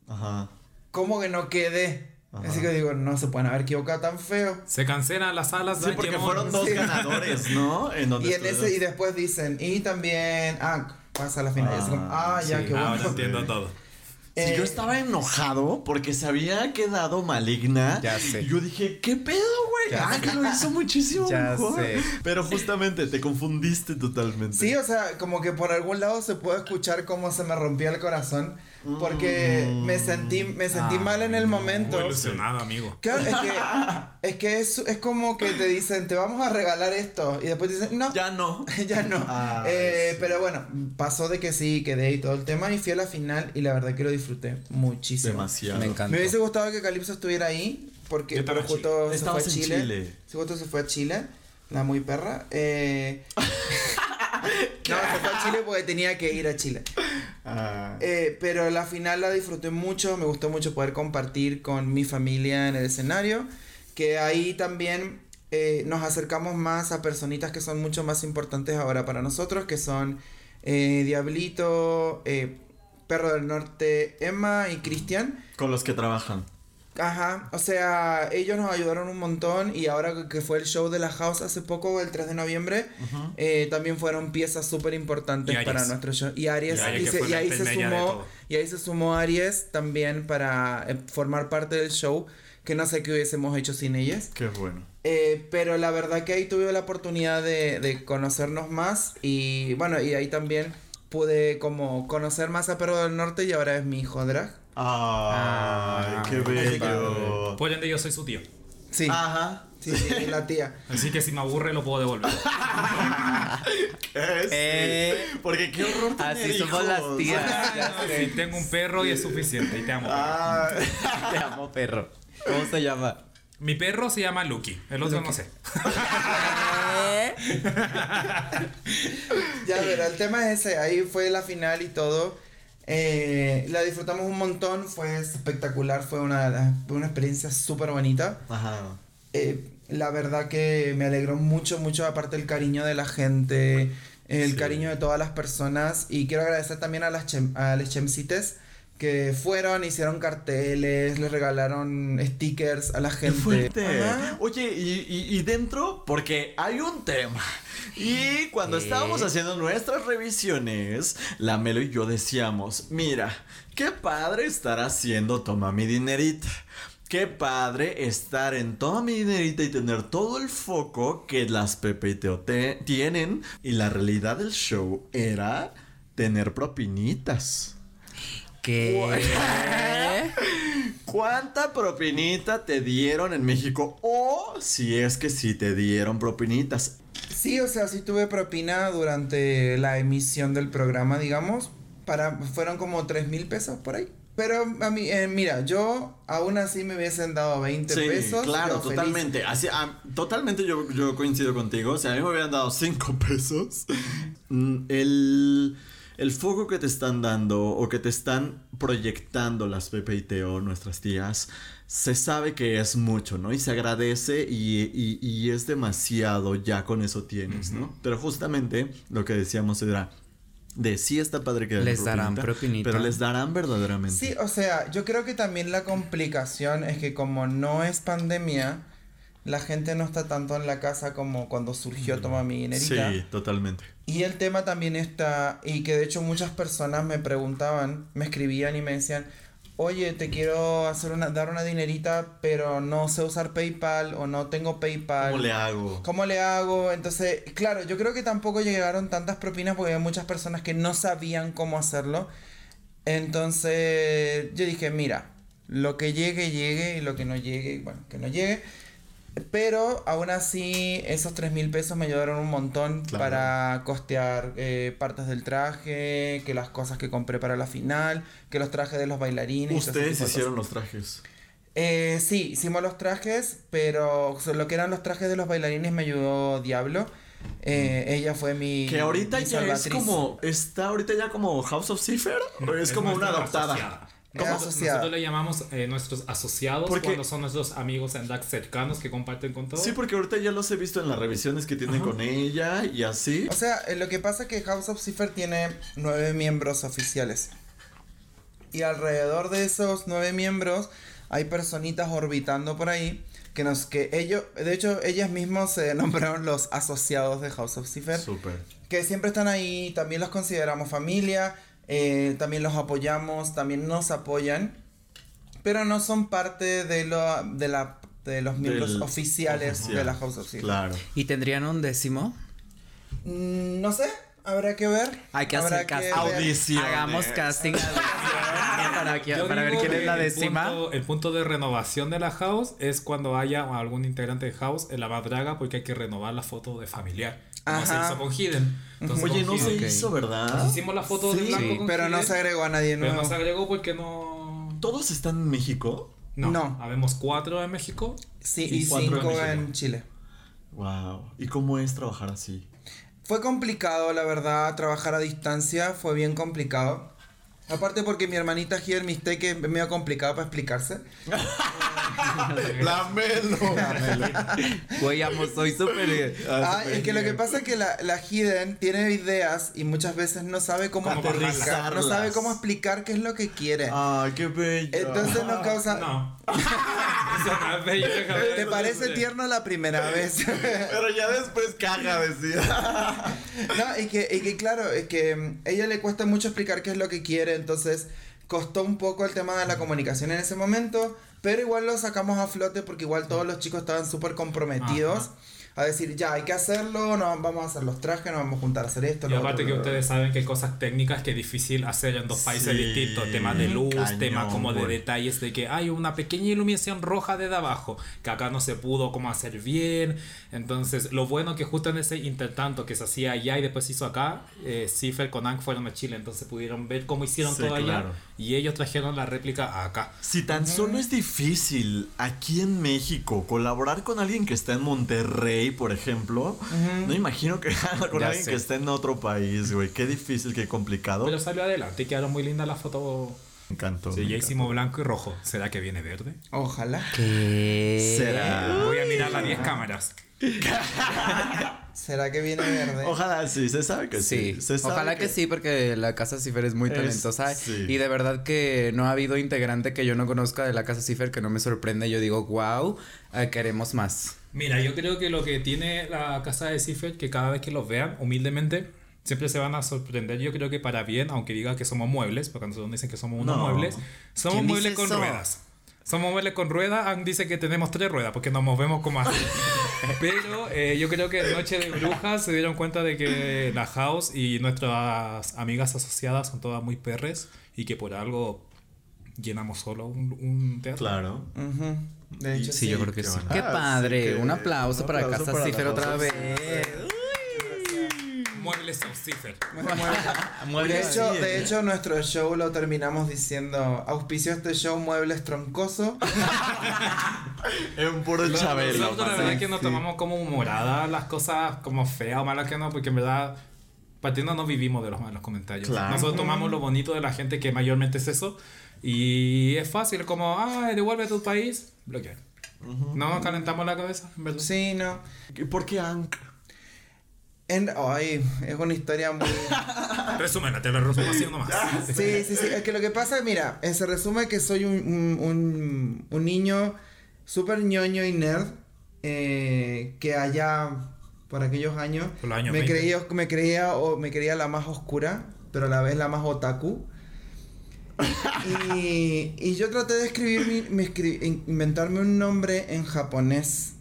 Ajá. ¿Cómo que no quedé? Ajá. Así que digo, no se pueden haber equivocado tan feo. Se cancelan las salas Sí, porque fueron dos Sí. ganadores, ¿no? En donde Y en ese, y después dicen, y también, ah, pasa a la final. Y así como, ah, ya, sí. qué bueno. Ahora entiendo todo. Sí, Eh, yo estaba enojado porque se había quedado maligna. Ya sé. Y yo dije, ¿qué pedo, güey? Ya Ah, que lo hizo muchísimo Ya mejor. sé. Pero justamente te confundiste totalmente. Sí, o sea, como que por algún lado se puede escuchar cómo se me rompía el corazón. Porque me sentí, me sentí Ah, mal en el momento. Muy ilusionado, amigo. Claro, es que, es que es, es como que te dicen, te vamos a regalar esto. Y después dicen, no, Ya no. ya no. Ah, Eh, sí. Pero bueno, pasó de que sí, quedé y todo el tema. Y fui a la final y la verdad que lo disfruté muchísimo. Demasiado. Me encanta. Me hubiese gustado que Calypso estuviera ahí. Porque pero justo se fue a Chile. Chile. Sí, justo se fue a Chile. La muy perra. Eh... no, se fue a Chile porque tenía que ir a Chile. Ah. Eh, pero la final la disfruté mucho, me gustó mucho poder compartir con mi familia en el escenario, que ahí también eh, nos acercamos más a personitas que son mucho más importantes ahora para nosotros, que son eh, Diablito, eh, Perro del Norte, Emma y Cristian. Con los que trabajan. Ajá, o sea, ellos nos ayudaron un montón y ahora que- fue el show de la House hace poco, el 3 de noviembre, eh, también fueron piezas súper importantes para nuestro show. Y Aries, Y Aries y, que se- fue y la ahí se sumó, y ahí se sumó Aries también para eh, formar parte del show, que no sé qué hubiésemos hecho sin ellas. Qué bueno. Eh, pero la verdad que ahí tuve la oportunidad de, de conocernos más y bueno, y ahí también pude como conocer más a Perro del Norte y ahora es mi hijo drag. Ay, qué bello. Por ende, yo soy su tío. Sí, Ajá. sí, sí, la tía. Así que si me aburre, lo puedo devolver. Es- Eh. Porque qué horror tener Así somos las hijos. tías. Si tengo un perro y es suficiente. Y te amo. Ah, Te amo, perro. ¿Cómo se llama? Mi perro se llama Lucky. El otro no sé. Ya, pero el tema es ese, ahí fue la final y todo. Eh, la disfrutamos un montón, fue espectacular, fue una, una experiencia súper bonita. Ajá. Eh, la verdad que me alegró mucho, mucho, aparte el cariño de la gente, el Sí. cariño de todas las personas. Y quiero agradecer también a las, chem, a las chemcites que fueron, hicieron carteles, les regalaron stickers a la Qué gente. fuerte. Ajá. Oye, y, y- y dentro, porque hay un tema. Y cuando ¿Qué? estábamos haciendo nuestras revisiones, la Melo y yo decíamos, mira, qué padre estar haciendo Toma mi dinerita. Qué padre estar en Toma mi dinerita y tener todo el foco que las Pepe y Teo te- tienen. Y la realidad del show era tener propinitas. ¿Qué? ¿Cuánta propinita te dieron en México? O si es que sí te dieron propinitas. Sí, o sea, sí tuve propina durante la emisión del programa, digamos. Para, fueron como 3 mil pesos por ahí. Pero a mí, eh, mira, yo aún así me hubiesen dado 20 Sí, pesos. claro, totalmente. Así, ah, totalmente yo, yo coincido contigo. O sea, a mí me hubieran dado 5 pesos. mm, el, el foco que te están dando o que te están proyectando las Pepe y Teo, nuestras tías, se sabe que es mucho, ¿no? Y se agradece y, y- y es demasiado, ya con eso tienes, ¿no? Pero justamente lo que decíamos era... De sí está padre que Les darán propinita, propinita. Pero les darán verdaderamente. Sí, o sea, yo creo que también la complicación es que como no es pandemia, la gente no está tanto en la casa como cuando surgió Toma mi dinerita. Sí, totalmente. Y el tema también está, y que de hecho muchas personas me preguntaban, me escribían y me decían, oye, te quiero hacer una, dar una dinerita, pero no sé usar PayPal o no tengo PayPal. ¿Cómo le hago? ¿Cómo le hago? Entonces, claro, yo creo que tampoco llegaron tantas propinas porque había muchas personas que no sabían cómo hacerlo. Entonces, yo dije, mira, lo que llegue, llegue, y lo que no llegue, bueno, que no llegue. Pero aún así, esos 3 mil pesos me ayudaron un montón Claro. para costear eh, partes del traje, que las cosas que compré para la final, que los trajes de los bailarines. Ustedes hicieron los trajes. Eh, sí, hicimos los trajes, pero lo que eran los trajes de los bailarines me ayudó Diablo. Eh, ella fue mi. Que ahorita mi ya es como. ¿Está ahorita ya como House of Cipher? ¿O es, como una adoptada? asociada. Nosotros, asociada. nosotros le llamamos eh, nuestros asociados Porque- cuando son nuestros amigos en DAX cercanos que comparten con todos. Sí, porque ahorita ya los he visto en las revisiones que tienen con ella y así. O sea, eh, lo que pasa es que House of Cipher tiene nueve miembros oficiales. Y alrededor de esos nueve miembros hay personitas orbitando por ahí que nos que ellos, de hecho, ellas mismas se nombraron los asociados de House of Cipher. Súper. que siempre están ahí, también los consideramos familia, eh, también los apoyamos, también nos apoyan, pero no son parte de, lo, de, la, de los miembros Del oficiales oficial. de la House of Cipher. Claro. ¿Y tendrían un décimo? Mm, no sé, habrá que ver. Hay que habrá hacer casting. Audiciones. Hagamos casting para, que- para ver quién es la el décima. punto- el punto de renovación de la house es cuando haya algún integrante de house en la madraga porque hay que renovar la foto de familiar. Como se Ajá. hizo con Hidden. Entonces, Oye, con no se Hidden- hizo, ¿verdad? Hicimos la foto de Sí, blanco con pero no se agregó a nadie Pero nuevo. no se agregó porque no. ¿Todos están en México? No. No. Habemos cuatro en México. Sí, y en cinco México. en Chile. Wow. ¿Y cómo es trabajar así? Fue complicado, la verdad, trabajar a distancia, fue bien complicado. Aparte porque mi hermanita Hier Mistake es medio complicado para explicarse. La Melo. Güey, amo, soy súper. Ah, es que lo que pasa es que la, la Hidden tiene ideas y muchas veces no sabe cómo, explicar, no sabe cómo explicar qué es lo que quiere. Ay, qué bello. Entonces nos causa... No. Es ¿Te parece tierno la primera vez? Pero ya después caga, decía. no, y que, y que claro, es que mm, a ella le cuesta mucho explicar qué es lo que quiere, entonces costó un poco el tema de la comunicación en ese momento, pero igual lo sacamos a flote porque igual todos los chicos estaban súper comprometidos. A decir, ya, hay que hacerlo, no, vamos a hacer los trajes, nos vamos a juntar a hacer esto. Y lo aparte otro, que lo otro". ustedes saben que hay cosas técnicas que es difícil hacer en dos países Sí, distintos. Temas de luz, cañón, temas como de detalles de que hay una pequeña iluminación roja desde abajo, que acá no se pudo como hacer bien. Entonces, lo bueno que justo en ese intertanto que se hacía allá y después se hizo acá, eh, Cipher con Ang fueron a Chile, entonces pudieron ver cómo hicieron Sí, todo allá. Y ellos trajeron la réplica acá. Si tan solo es difícil aquí en México colaborar con alguien que está en Monterrey, por ejemplo, no imagino que con Ya alguien sé. que está en otro país, güey. Qué difícil, qué complicado. Pero salió adelante y quedaron muy lindas las fotos. me encantó. Sí, me ya encantó. hicimos blanco y rojo. ¿Será que viene verde? Ojalá. ¿Qué? Será. Voy a mirar las 10 cámaras. ¿Será que viene verde? Ojalá sí, se sabe que sí. Sí, Se sabe ojalá que... sí, porque la Casa Cifer es muy Es- talentosa. sí. Y de verdad que no ha habido integrante que yo no conozca de la Casa Cifer que no me sorprende. Yo digo, wow, queremos más. Mira, yo creo que lo que tiene la casa de Cipher, que cada vez que los vean, humildemente, siempre se van a sorprender. Yo creo que para bien, aunque diga que somos muebles, porque nosotros dicen que somos unos No. muebles, somos ¿Quién muebles con eso? ruedas. Somos muebles con ruedas, Ang dice que tenemos tres ruedas porque nos movemos como así. Pero eh, yo creo que en Noche de Brujas se dieron cuenta de que la House y nuestras amigas asociadas son todas muy perres y que por algo llenamos solo un, un teatro. Claro. De hecho, Sí, yo creo que qué sí. Qué Ah, padre. sí, que- Un aplauso un para aplauso Casa Cifer otra vez. Muebles of Cipher. De hecho, de hecho, nuestro show lo terminamos diciendo, auspició este show Muebles Troncoso. Es un puro chabelo. Nosotros la verdad es que nos tomamos como humoradas las cosas como feas o malas que no, porque en verdad partiendo no vivimos de los malos comentarios. Claro. Nosotros tomamos lo bonito de la gente que mayormente es eso y es fácil como, ah, devuelve a tu país, bloquear. No nos calentamos la cabeza, en verdad. Sí, no. ¿Por qué Ank? En, ay, es una historia muy... Resúmela, te lo resumo así nomás. Sí, sí, sí. Es que lo que pasa, mira, se resume que soy un, un, un- niño súper ñoño y nerd eh, que allá, por aquellos años, Por los años me, 20. creía, me, creía, o me creía la más oscura, pero a la vez la más otaku. y, y yo traté de escribir, mi, me escri- in- inventarme un nombre en japonés.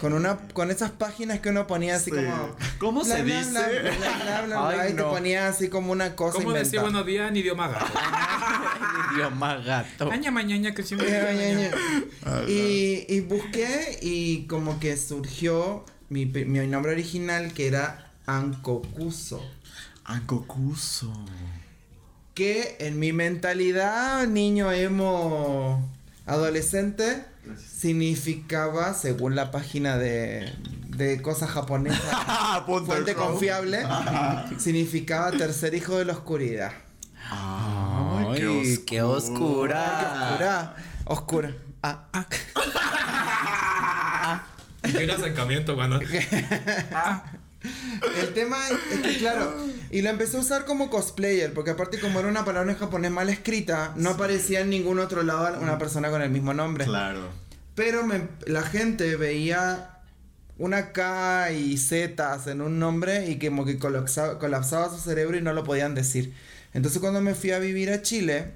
Con una con esas páginas que uno ponía así Sí. como ¿Cómo se bla, dice? bla, bla, bla, bla, bla, bla, Ay, y te ponía así como una cosa ¿Cómo decir inventada. buenos días en idioma gato? Idioma gato. Aña mañana que siempre Ña. y, y busqué y como que surgió mi, mi nombre original que era Ankokuso. Ankokuso. Que en mi mentalidad, niño emo adolescente, significaba, según la página de, de cosas japonesas, fuente confiable, significaba tercer hijo de la oscuridad. Ay, Ay, qué oscura. Oscura. Oscura. Ah, ah. Qué acercamiento cuando... El tema es que, claro, y lo empecé a usar como cosplayer, porque aparte como era una palabra en japonés mal escrita, no aparecía en ningún otro lado una persona con el mismo nombre. Claro. Pero me- la gente veía una K y Z en un nombre y como que colapsaba, colapsaba su cerebro y no lo podían decir. Entonces cuando me fui a vivir a Chile,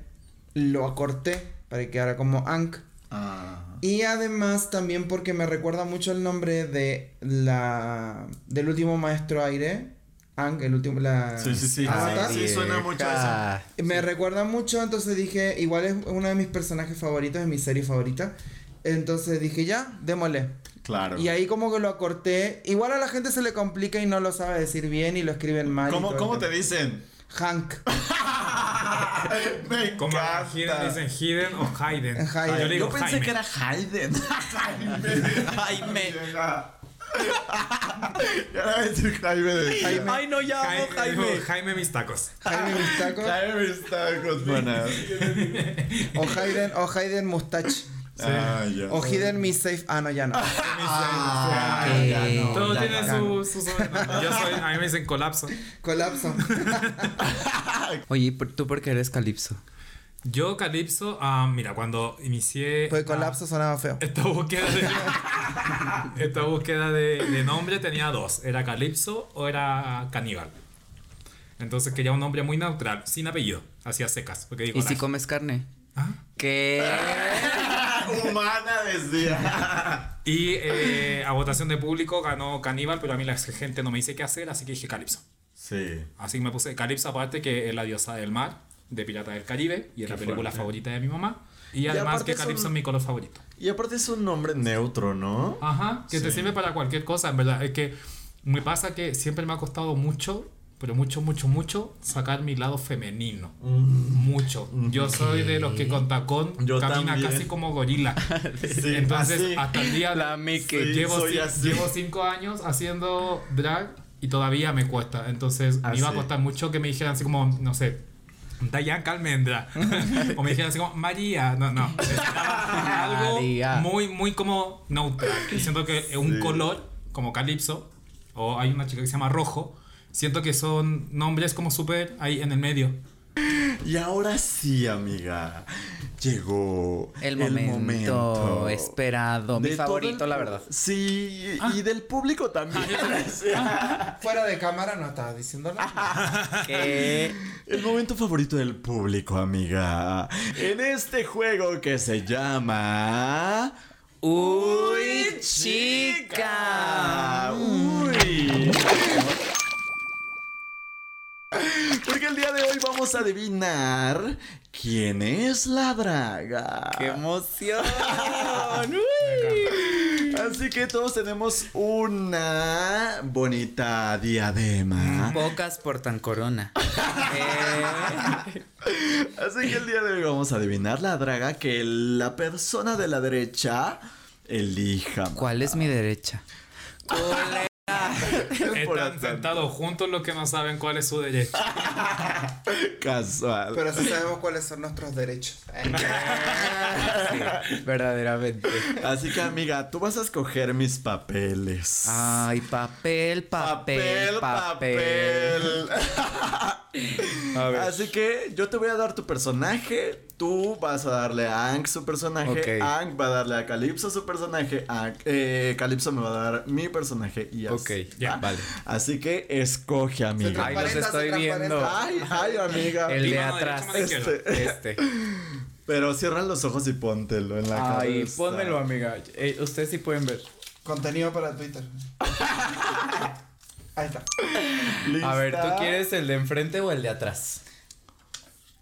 lo acorté para que quedara como Ankh. Ah. Y además también porque me recuerda mucho el nombre de la del último maestro aire, Ang, el último la Sí, sí, sí. Avatar. Sí, suena mucho a eso. Me recuerda mucho, entonces dije, igual es uno de mis personajes favoritos, es mi serie favorita. Entonces dije, ya, démosle. Claro. Y ahí como que lo acorté. Igual a la gente se le complica y no lo sabe decir bien y lo escriben mal. y ¿Cómo, todo cómo te dicen? Hank. Me Como encanta. Hidden dicen Hidden o Hayden. Hayden. Yo le digo Yo pensé Jaime. que era Hayden. Jaime. Ya era decir Jaime de Jaime. Ay, no, ya amo Jaime, Jaime. Jaime mis tacos. Jaime Mistaco. Jaime está con buena. o Hayden, o Hayden Mustache. Ah, ya. O Hidden Me Safe. Ah, no, ya no. Ah, ya no, Todo ya tiene no. su. Yo soy, a mí me dicen colapso. Colapso. Oye, ¿y por- ¿tú por qué eres calipso? Yo, Calypso, ah, mira, cuando inicié. Pues ah, colapso sonaba feo. Esta búsqueda de, esta búsqueda de, de nombre tenía dos. ¿Era Calypso o era Caníbal? Entonces quería un nombre muy neutral, sin apellido, hacía secas. Porque digo, ¿Y si "Ay, comes carne? ¿ah?". ¿Qué? Humana decía. Y eh, a votación de público ganó Caníbal, pero a mí la gente no me dice qué hacer, así que dije Calypso. Sí. Así que me puse Calypso, aparte que es la diosa del mar, de Pirata del Caribe, y es la película fuerte. favorita de mi mamá. Y además aparte que es un- Calypso es mi color favorito. Y aparte es un nombre neutro, ¿no? Ajá, que te Sí. sirve para cualquier cosa, en verdad. Es que me pasa que siempre me ha costado mucho, pero mucho, mucho, mucho, sacar mi lado femenino. Mucho. Yo soy de los que con tacón Yo camina también. casi como gorila. Sí, Entonces, así. hasta el día La Mickey. Sí, llevo, así. llevo cinco años haciendo drag y todavía me cuesta. Entonces, me iba a Así. costar mucho que me dijeran así como, no sé, Dayan Calmendra. o me dijeran así como, María. No, no. Algo María. muy, muy como neutral. Siento que un color, como Calypso, o hay una chica que se llama Rojo, siento que son nombres como súper ahí en el medio. Y ahora sí, amiga. Llegó El momento, esperado. Mi De todo favorito, el- la verdad. Sí, Ah. y del público también. Fuera de cámara no estabas diciendo nada. ¿Qué? El momento favorito del público, amiga. En este juego que se llama. ¡Uy, chica! ¡Uy! Porque el día de hoy vamos a adivinar quién es la draga. ¡Qué emoción! Así que todos tenemos una bonita diadema. Pocas portan corona. Eh, Así que el día de hoy vamos a adivinar la draga que la persona de la derecha elija. ¿Cuál es mi derecha? Por Están sentados juntos los que no saben cuál es su derecho. Casual. Pero sí sabemos cuáles son nuestros derechos. Verdaderamente. Así que amiga, tú vas a escoger mis papeles. Ay, papel, papel, papel. A ver. Así que yo te voy a dar tu personaje. Tú vas a darle a Ank su personaje. Ok. Ank va a darle a Calypso su personaje. Ank- eh, Calypso me va a dar mi personaje. Y así. Ok, ya, ¿va? vale. Así que escoge, amiga. Ay, los estoy viendo. Ay, ay, amiga. El de atrás. izquierda. Este. Pero cierra los ojos y póntelo en la Ay, cabeza. pónmelo, amiga. Eh, ustedes sí pueden ver. Contenido para Twitter. Ahí está. A ver, ¿tú quieres el de enfrente o el de atrás?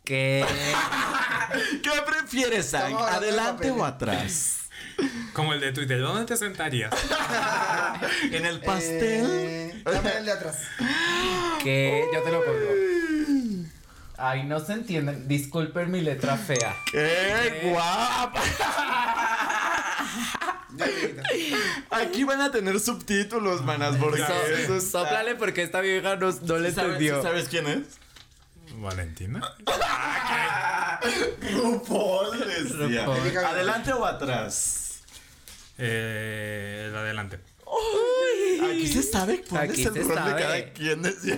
¿Qué? ¿Qué prefieres, ¿Adelante o atrás? Como el de Twitter. ¿Dónde te sentarías? ¿En el pastel? Eh, dame el de atrás. ¿Qué? Yo te lo pongo. Ay, no se entienden. Disculpen mi letra fea. ¡Qué guapa! Aquí van a tener subtítulos, manas, porque eso está- Sóplale porque esta vieja no, no le ¿Sabes, entendió. ¿Sabes quién es? Valentina. RuPaul decía. RuPaul. ¿Adelante o atrás? Eh, el adelante. Aquí se sabe cuál Aquí es el se rol de cada quien. Decía.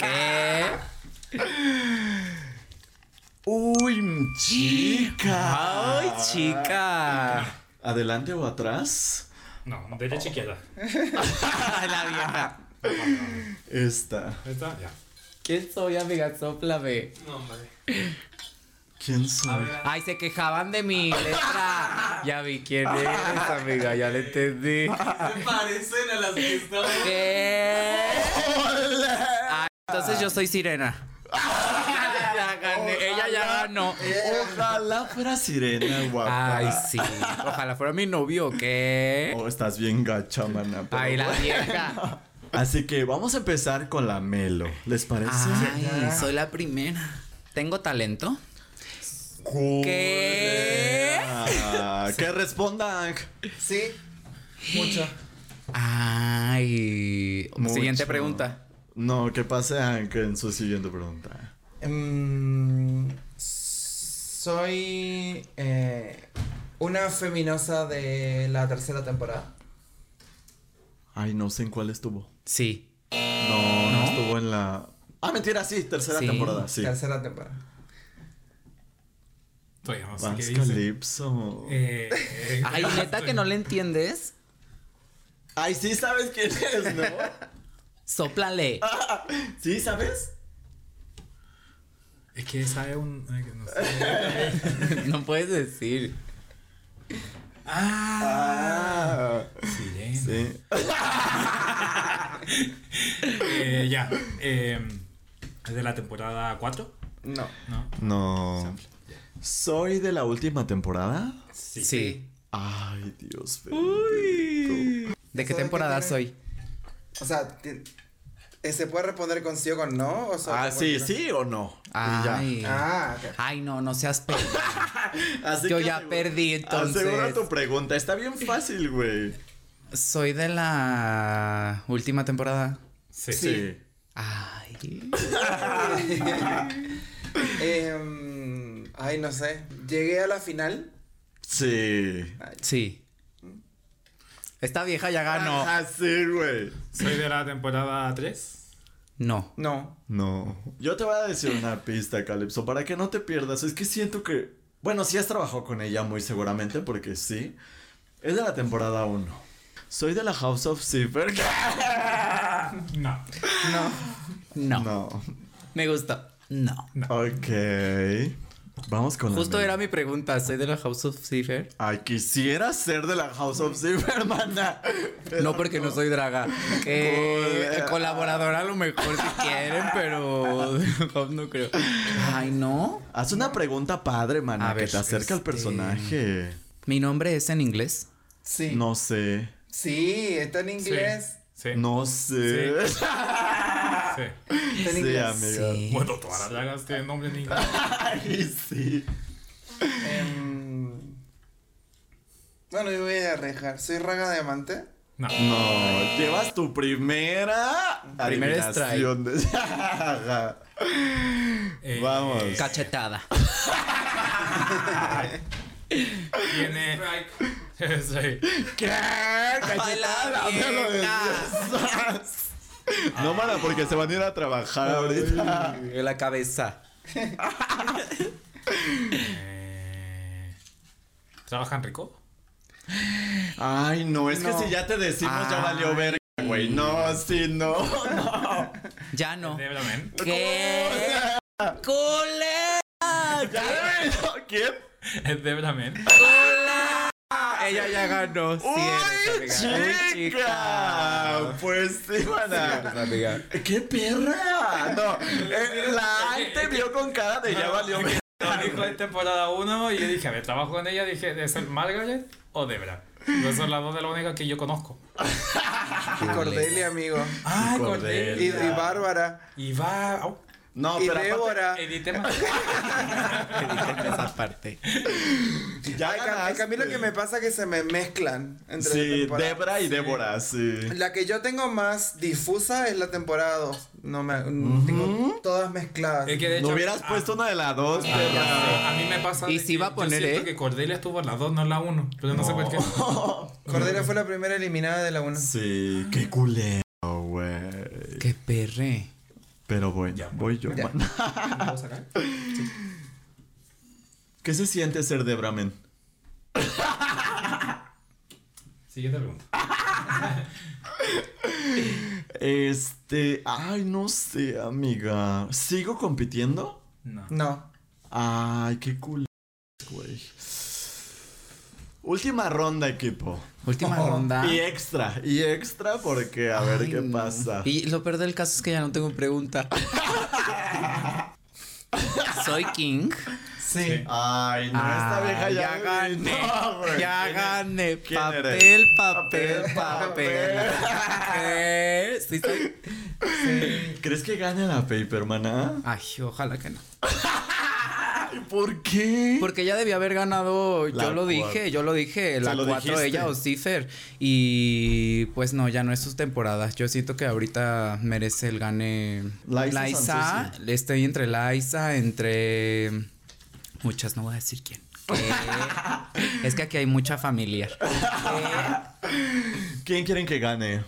¿Qué? Uy, chica. Ay, chica. ¿Adelante o atrás? No, derecha izquierda. La vieja. Esta. ¿Esta? Ya. ¿Quién soy, amiga? Sóplame. No, hombre. ¿Quién soy? Ay, se quejaban de mi letra. Ya vi quién es, amiga, ya le entendí. Se parecen a las que estaban. ¿Qué? Ay, entonces yo soy sirena. Ganó. Ojalá fuera sirena, guapa. Ay, sí. Ojalá fuera mi novio, ¿qué? Oh, estás bien gacha, mana. pero Ay, la vieja. Así que vamos a empezar con la Melo. ¿Les parece? Ay, soy la primera. ¿Tengo talento? ¿Qué? Que respondan. Sí. Mucho. Ay. Siguiente pregunta. No, que pase en su siguiente pregunta. Mm, soy eh, Una feminosa de la tercera temporada. Ay, no sé en cuál estuvo. Sí. No, no, estuvo en la. Ah, mentira, sí, tercera Sí. temporada, sí. Tercera temporada. Todavía no sé qué. Calypso. Eh, eh, Ay, neta que no le entiendes. Ay, sí sabes quién es, ¿no? Sóplale. ¿Sí sabes? Es que esa es un. no sé. No puedes decir. Ah, Ah. sirena. Sí. Eh, ya. Eh, ¿Es de la temporada 4? No. No. No. ¿Soy de la última temporada? Sí. Ay, Dios bendito. ¿De qué ¿Eso de temporada soy? O sea, ¿se puede responder con sí o con no? O sea, Ah, sí, sí o no. Y ya. Ay. Ah, ok. Ay, no, no seas. Así Yo que ya asegura- perdí, entonces. Asegura tu pregunta. Está bien fácil, güey. Soy de la última temporada. Sí. Sí. Ay. Em, ay, no sé. Llegué a la final. Sí. Sí. Esta vieja ya ganó. Ah, sí, güey. ¿Soy de la temporada 3? No. No. No. Yo te voy a decir una pista, Calypso, para que no te pierdas. Es que siento que. Bueno, sí has trabajado con ella muy seguramente, porque sí. Es de la temporada 1. Soy de la House of Zipper. No. No. No. No. Me gusta. No. Ok. Vamos con la Justo era mi pregunta. ¿Soy de la House of Cipher? Ay, quisiera ser de la House of Zipper, hermana. No, porque no soy draga. Eh, Joder. colaboradora a lo mejor si quieren, pero no creo. Ay, no. Haz una pregunta padre, mana, A que ver, te acerca al este- personaje. Mi nombre es en inglés. Sí. No sé. Sí, está en inglés. Sí. No sé. Sí. Sí, inglés. amiga. Sí. Bueno, todas las dragas tienen nombre en inglés. Ay, sí. Em, bueno, yo voy a arriesgar. ¿Soy raga diamante? No. No, llevas tu primera Primer adivinación de- Eh, Vamos. Cachetada. Tiene. sí. ¿Qué? Cachetada. No, mana, porque se van a ir a trabajar ahorita. En la cabeza. Eh, ¿Trabajan rico? Ay, no, es que No. si ya te decimos ya valió verga, güey. No, sí, no, no. Ya no. De Bremen. ¿Qué? ¡Cole! ¿Quién? Es de Bremen. Ella ya ganó. ¡Uy. Uy, chica! Pues sí, mana. amiga. ¡Qué perra! No, eh, la Ante vio con cara de ya valió. Lo dijo en temporada 1 y yo dije, a ver, trabajo con ella, dije, ¿de ser Margaret o Debra? Esas son las dos de las únicas que yo conozco. Y Cordelia, amigo. Ah, Cordelia. Y, y Bárbara. Y va. au, No, y pero aparte, Débora. editemos. Esa parte. ya Ay, ganaste. a mí lo que me pasa es que se me mezclan entre las Sí. Debra y Débora, sí. La que yo tengo más difusa es la temporada 2. No me tengo todas mezcladas. Es que de hecho. No hubieras a- puesto una de las dos, a- perra. A mí me pasa. Y sí que va a yo poner, siento ¿eh? que Cordelia estuvo en la 2, no en la 1. Pero no, sé por qué. Cordelia fue la primera eliminada de la 1. Sí, qué culero, güey. ¡Qué perre! Pero bueno, Ya, voy yo. ya. man. ¿Puedo sacar? ¿Qué se siente ser Debra, men? Siguiente pregunta. Este, ay, no sé, amiga. ¿Sigo compitiendo? No. No. Ay, qué cool, güey. Última ronda, equipo. Última Oh. ronda. Y extra, y extra porque a ver qué no. pasa. Y lo peor del caso es que ya no tengo pregunta. Soy King. Sí. Ay, no, esta vieja ya, ya gané. No, ya ¿Quién gané. ¿Quién Papel, eres? papel, Papel. ¿Sí soy? ¿Crees que gane la paper, hermana? Ay, ojalá que no. ¿por qué? Porque ella debía haber ganado, La yo lo cuatro. dije, yo lo dije, la lo 4 dijiste. ella o. Y pues no, ya no es sus temporadas. Yo siento que ahorita merece el gane Liza Liza. Estoy entre Liza, entre Muchas, no voy a decir quién. Eh, es que aquí hay mucha familiar. ¿Quién quieren que gane?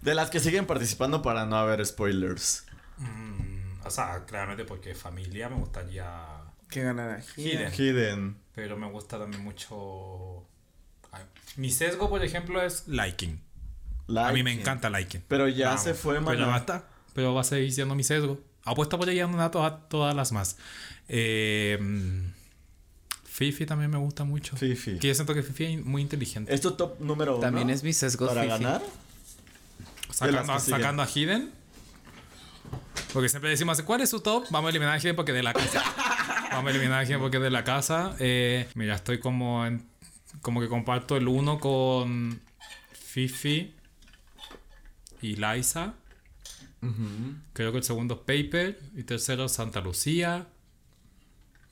De las que siguen participando para no haber spoilers. Mm, o sea, claramente porque familia me gustaría. ¿Qué ganará? Hidden. Hidden. Pero me gusta también mucho. Ay, Mi sesgo, por ejemplo, es liking. A mí me encanta liking. Pero ya Vamos, se fue, Pero mano. no está. Pero va a seguir siendo mi sesgo. Apuesta por ella a todas, todas las más. Eh, mm, Fifi también me gusta mucho. Fifi. Que yo siento que Fifi es muy inteligente. ¿Es tu top número uno? También es mi sesgo ¿Para fifi. ganar? Sacando, sacando a Hidden. Porque siempre decimos, ¿cuál es su top? Vamos a eliminar a Hidden porque es de la casa. Vamos a eliminar a Hidden porque es de la casa. Eh, mira, estoy como en, como que comparto el uno con Fifi y Liza. Creo que el segundo es Paper. Y tercero Santa Lucía.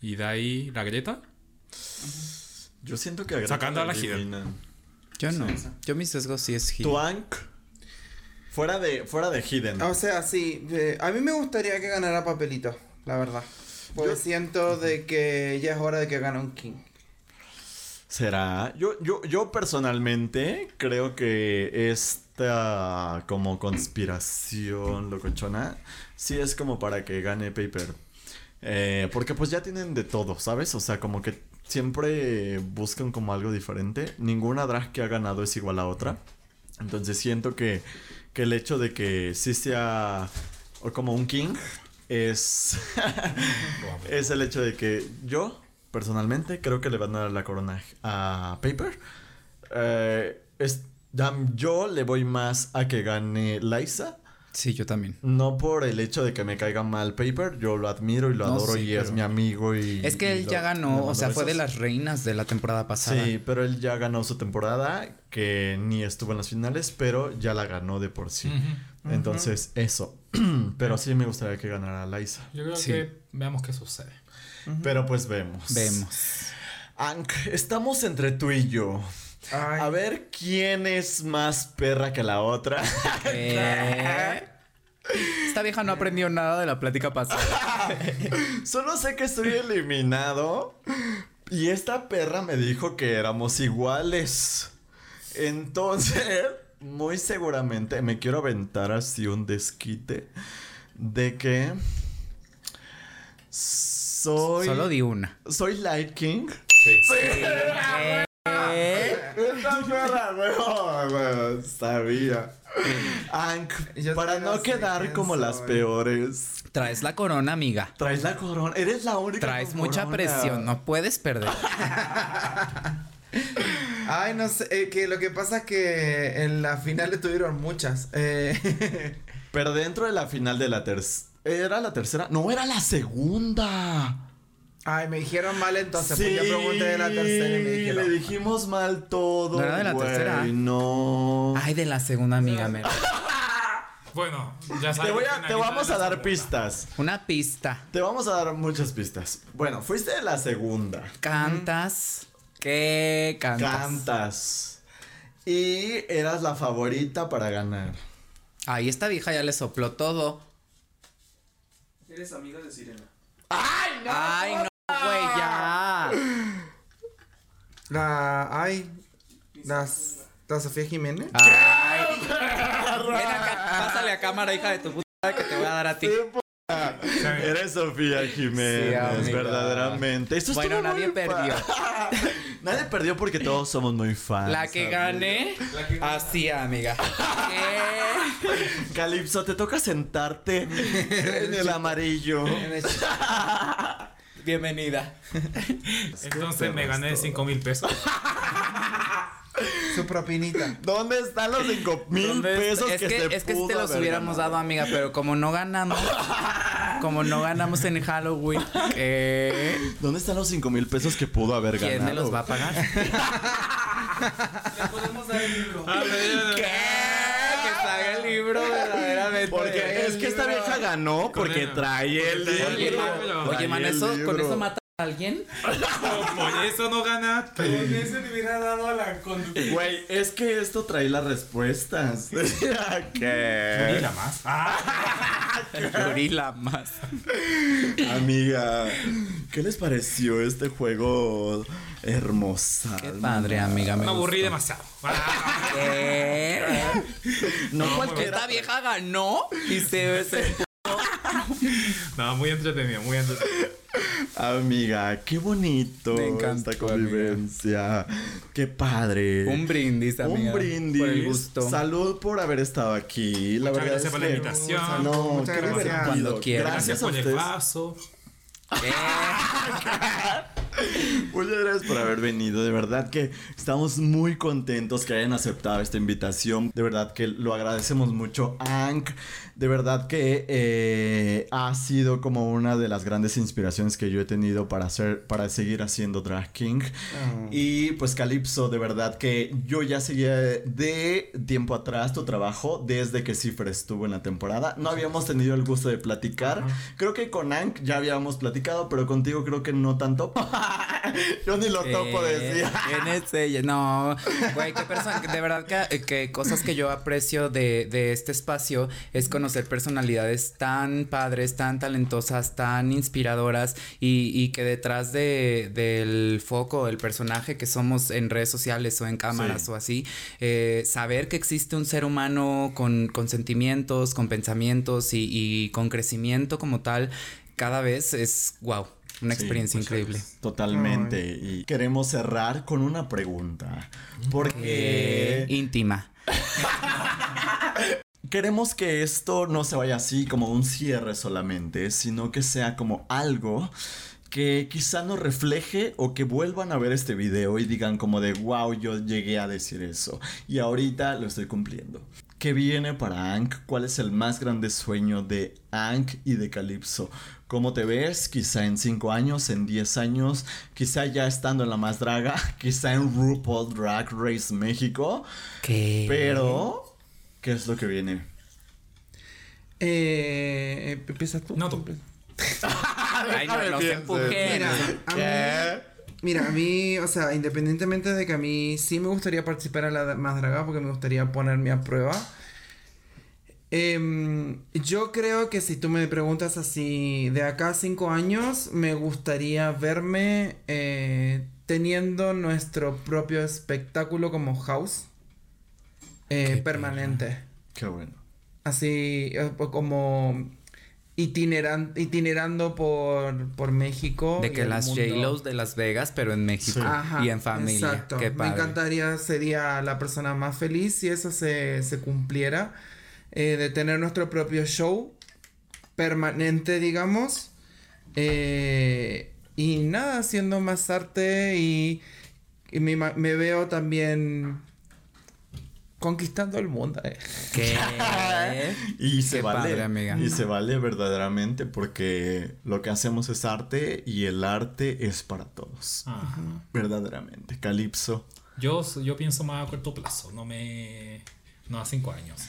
Y de ahí la Greta. Yo siento que a Greta Sacando a la Hidden. Yo no. Yo mi sesgo sí es hidden. Tu Ank. Fuera de, fuera de Hidden. O sea, sí. eh, a mí me gustaría que ganara Papelito, la verdad. Porque Yo- siento de que ya es hora de que gane un King. ¿Será? Yo, yo, yo personalmente creo que esta como conspiración locochona sí es como para que gane Paper. Eh, porque pues ya tienen de todo, ¿sabes? O sea, como que siempre buscan como algo diferente. Ninguna drag que ha ganado es igual a otra. Entonces siento que, que el hecho de que o como un king es, es el hecho de que yo personalmente creo que le van a dar la corona a Paper. Eh, es, yo le voy más a que gane Liza. Sí, yo también. No por el hecho de que me caiga mal Paper, yo lo admiro y lo No, adoro sí, y es mi amigo y... Es que y él lo- ya ganó, o sea, fue de las reinas de la temporada pasada. Sí, pero él ya ganó su temporada, que ni estuvo en las finales, pero ya la ganó de por sí. Entonces, eso. pero sí me gustaría que ganara Liza. Yo creo Sí. que veamos qué sucede. Pero pues vemos. Vemos. Ank, estamos entre tú y yo. Ay, A ver quién es más perra que la otra. Esta vieja no aprendió nada de la plática pasada. Solo sé que estoy eliminado. Y esta perra me dijo que éramos iguales. Entonces, muy seguramente me quiero aventar así un desquite de que soy Solo di una. soy Light King. Eh, Esta perra, weón, weón, sabía. Ank, Yo para no quedar como las peores. Traes la corona, amiga. Traes la corona, eres la única. Traes con mucha corona. presión, no puedes perder. Ay, no sé, eh, que lo que pasa es que en la final tuvieron muchas. Eh, Pero dentro de la final de la tercera. ¿Era la tercera? No, era la segunda. Ay, me dijeron mal entonces, pues yo pregunté de la tercera y me dijeron. Le dijimos mal todo. ¿No era de la güey, tercera? No. Ay, de la segunda amiga, me. Bueno, ya te, sabes. voy a- te vamos a dar pistas pistas. Una pista. Te vamos a dar muchas pistas. Bueno, fuiste de la segunda. Cantas. ¿Qué cantas? Cantas. Y eras la favorita para ganar. Ay, esta vieja ya le sopló todo. Eres amiga de Sirena. Ay, no, güey, ya. La. Ay. Las. La Sofía Jiménez. Ay. Ven acá, pásale a cámara, hija de tu puta, que te voy a dar a ti. Eres Sofía Jiménez, Sí, amiga. verdaderamente. Esto Bueno, nadie muy perdió. nadie perdió porque todos somos muy fans. La que gane, así, amiga. ¿Qué? Calipso, te toca sentarte en el amarillo. Bienvenida. Entonces me gané 5 mil pesos. Su propinita. ¿Dónde están los 5 mil ¿Dónde pesos es que, que, se es que si te los hubiéramos ganado? dado, amiga, pero como no ganamos, como no ganamos en Halloween, ¿qué? ¿Dónde están los 5 mil pesos que pudo haber ganado? ¿quién me los va a pagar? Le podemos dar el libro. ¿Qué? Que salga el libro Porque es que esta vieja ganó porque trae el porque trae el libro. libro. Oye, man, eso, con eso mata alguien? Por eso no ganaste. Con ese te hubiera dado a la conducción. Güey, es que esto trae las respuestas. ¿Qué? Mira más. Gorila más. Amiga, ¿qué les pareció este juego hermosa? Qué padre, amiga. me aburrí demasiado. ¿Qué? No, Esta cualquiera. vieja ganó y se, se- no, muy entretenido, muy entretenido. Amiga, qué bonito Me encantó, esta convivencia. Qué padre. un brindis, amiga. Un brindis. Por el gusto. Salud por haber estado aquí. La Muchas verdad gracias es por la que- invitación. No, Muchas qué gracias. divertido. Cuando quieran. Gracias Gracias a por el vaso. Muchas gracias por haber venido. De verdad que estamos muy contentos que hayan aceptado esta invitación. De verdad que lo agradecemos mucho, Ank. De verdad que eh, ha sido como una de las grandes inspiraciones que yo he tenido para hacer, para seguir haciendo Drag King. Y pues Calypso, de verdad que yo ya seguía de tiempo atrás tu trabajo desde que Cifra estuvo en la temporada. No habíamos tenido el gusto de platicar. Creo que con Ank ya habíamos platicado, pero contigo creo que no tanto. yo ni lo topo ¿Qué? decía. ¿Quién es ella? No, güey, qué persona, de verdad que, que cosas que yo aprecio de, de este espacio es conocer personalidades tan padres, tan talentosas, tan inspiradoras y, y que detrás de, del foco, el personaje que somos en redes sociales o en cámaras Sí. o así, eh, saber que existe un ser humano con, con sentimientos, con pensamientos y, y con crecimiento como tal, cada vez es, wow, una experiencia muchas increíble. gracias. Totalmente. Y queremos cerrar con una pregunta. Porque íntima. queremos que esto no se vaya así como un cierre solamente, sino que sea como algo que quizá nos refleje o que vuelvan a ver este video y digan como de wow, yo llegué a decir eso y ahorita lo estoy cumpliendo. ¿Qué viene para Ank? ¿Cuál es el más grande sueño de Ank y de Calypso? ¿Cómo te ves? Quizá en 5 años, en 10 años, quizá ya estando en la más draga, quizá en RuPaul Drag Race México. ¿Qué? Pero, ¿qué es lo que viene? Eh, empiezas tú. No, tú. Ay, no, empujen. Mira, a mí, mira, a mí, o sea, independientemente de que a mí sí me gustaría participar a la más draga porque me gustaría ponerme a prueba. Em, yo creo que si tú me preguntas así, de acá a cinco años, me gustaría verme eh, teniendo nuestro propio espectáculo como house eh, Qué permanente. Qué bueno. Así eh, como itineran, itinerando por, por México. De que las. J-Los de Las Vegas, pero en México. Sí. Ajá, Y en familia. Exacto. Qué Me encantaría, sería la persona más feliz si eso se, se cumpliera. Eh, de tener nuestro propio show permanente, digamos. eh, y nada, haciendo más arte y, y me, veo también conquistando el mundo. eh. ¿Qué? Y se Qué vale, padre, amiga. y se vale verdaderamente porque lo que hacemos es arte y el arte es para todos. Ajá. Verdaderamente. Calipso. Yo, yo pienso más a corto plazo, no me. No a cinco años.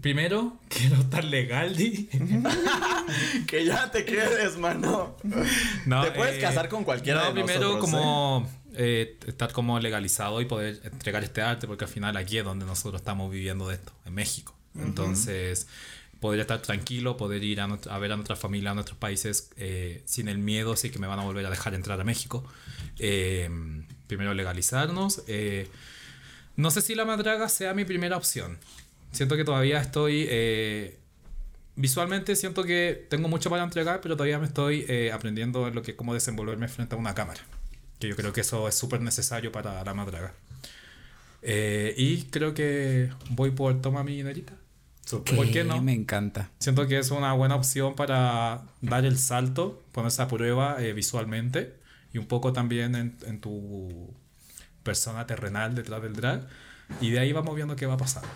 Primero, quiero estar legal, Di. Que ya te quedes, mano. No, te puedes eh, casar con cualquiera no, de primero nosotros, como eh, estar como legalizado y poder entregar este arte, porque al final aquí es donde nosotros estamos viviendo de esto, en México. Entonces, poder estar tranquilo, poder ir a, a ver a nuestra familia, a nuestros países, eh, sin el miedo, sí que me van a volver a dejar entrar a México. Eh, primero legalizarnos. eh, no sé si la madraga sea mi primera opción. Siento que todavía estoy... eh, visualmente siento que tengo mucho para entregar, pero todavía me estoy eh, aprendiendo en lo que cómo desenvolverme frente a una cámara. Que yo creo que eso es súper necesario para la madraga. Eh, y creo que voy por toma mi dinerita. ¿Por qué no? Me encanta. Siento que es una buena opción para dar el salto, ponerse a prueba eh, visualmente y un poco también en, en tu persona terrenal detrás del drag. Y de ahí vamos viendo qué va pasando.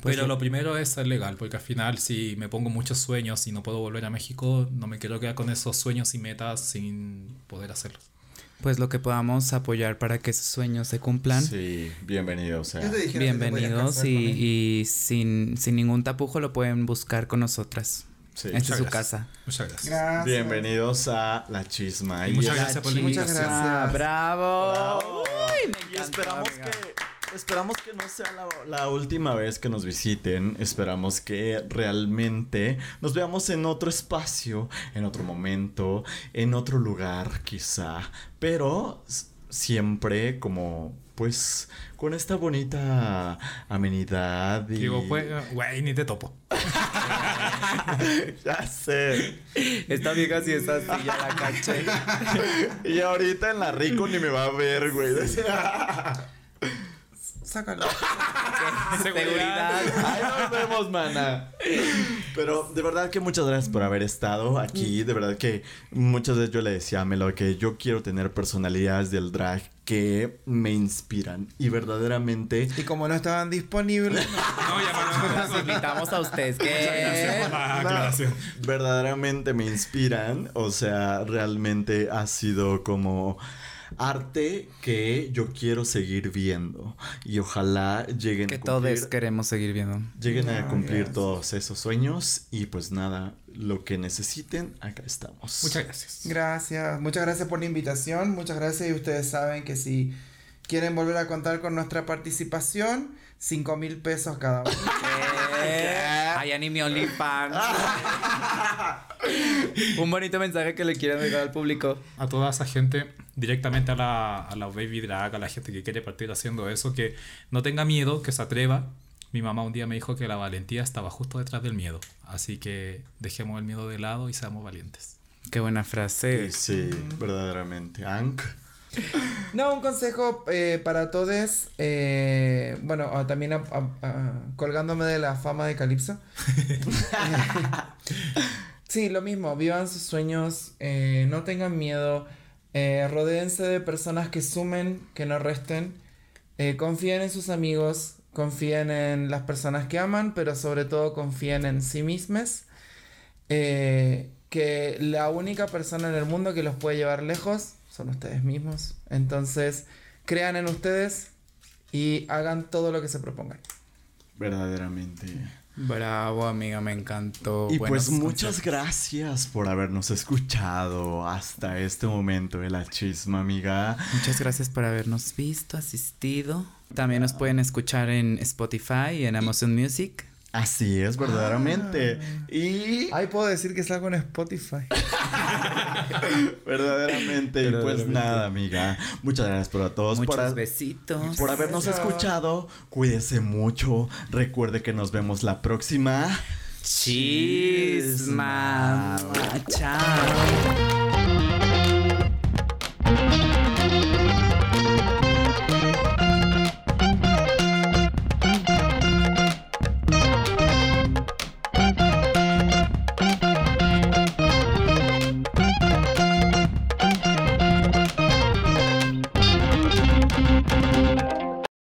Pues Pero sí. lo primero es ser legal, porque al final si me pongo muchos sueños y no puedo volver a México, no me quiero quedar con esos sueños y metas sin poder hacerlos. Pues lo que podamos apoyar para que esos sueños se cumplan. Sí, bienvenido. O sea, Bienvenidos y, y sin, sin ningún tapujo lo pueden buscar con nosotras. Sí. Esta es Muchas su gracias. casa. Muchas gracias. Gracias. Bienvenidos a La Chisma. Y muchas gracias por la Muchas invitación. gracias. bravo. Bravo. Uy, me y encantó, esperamos amiga. que esperamos que no sea la, la última vez que nos visiten. Esperamos que realmente nos veamos en otro espacio, en otro momento, en otro lugar, quizá. Pero siempre como pues con esta bonita amenidad y Digo, pues, güey, ni te topo. ya sé. Esta vieja sí es así, ya la caché. Y ahorita en la rico ni me va a ver, güey. Sácalo. Seguridad. Ahí nos vemos, mana. Pero de verdad que muchas gracias por haber estado aquí. De verdad que muchas veces yo le decía a Melo que yo quiero tener personalidades del drag que me inspiran. Y verdaderamente. Y como no estaban disponibles, No, ya Nos invitamos a ustedes. Por la aclaración. verdaderamente me inspiran. O sea, realmente ha sido como arte que yo quiero seguir viendo. Y ojalá lleguen Que a todos cumplir, queremos seguir viendo. lleguen a Ah, cumplir todos esos sueños. Y pues nada, lo que necesiten, acá estamos. Muchas gracias. gracias. Muchas gracias por la invitación. Muchas gracias. Y ustedes saben que si quieren volver a contar con nuestra participación, 5 mil pesos cada uno. Ay, ya ni mi OnlyFans. Un bonito mensaje que le quieren dejar al público. a toda esa gente, directamente a la, a la baby drag, a la gente que quiere partir haciendo eso, que no tenga miedo, que se atreva. Mi mamá un día me dijo que la valentía estaba justo detrás del miedo. Así que dejemos el miedo de lado y seamos valientes. Qué buena frase. Sí, sí, verdaderamente. Ank. No, un consejo eh, para todos. eh, bueno, ah, también a- a- a- colgándome de la fama de Calypso. sí, lo mismo. Vivan sus sueños. eh, no tengan miedo. Eh, de personas que sumen, que no resten. eh, confíen en sus amigos. Confíen en las personas que aman, pero sobre todo confíen en sí mismos. Eh, que la única persona en el mundo que los puede llevar lejos son ustedes mismos. Entonces, crean en ustedes y hagan todo lo que se propongan. Verdaderamente. Bravo, amiga, me encantó. Y Buenos pues muchas gracias por habernos escuchado hasta este momento de la chisma, amiga. Muchas gracias por habernos visto, asistido. También nos pueden escuchar en Spotify y en Amazon Music. Así es, verdaderamente. Y Ay, puedo decir que salgo en Spotify. verdaderamente, y pues nada, amiga. Muchas gracias por a todos por, Muchos a- besitos. por habernos Besos. escuchado. Cuídese mucho. Recuerde que nos vemos la próxima. Chisma. Chao.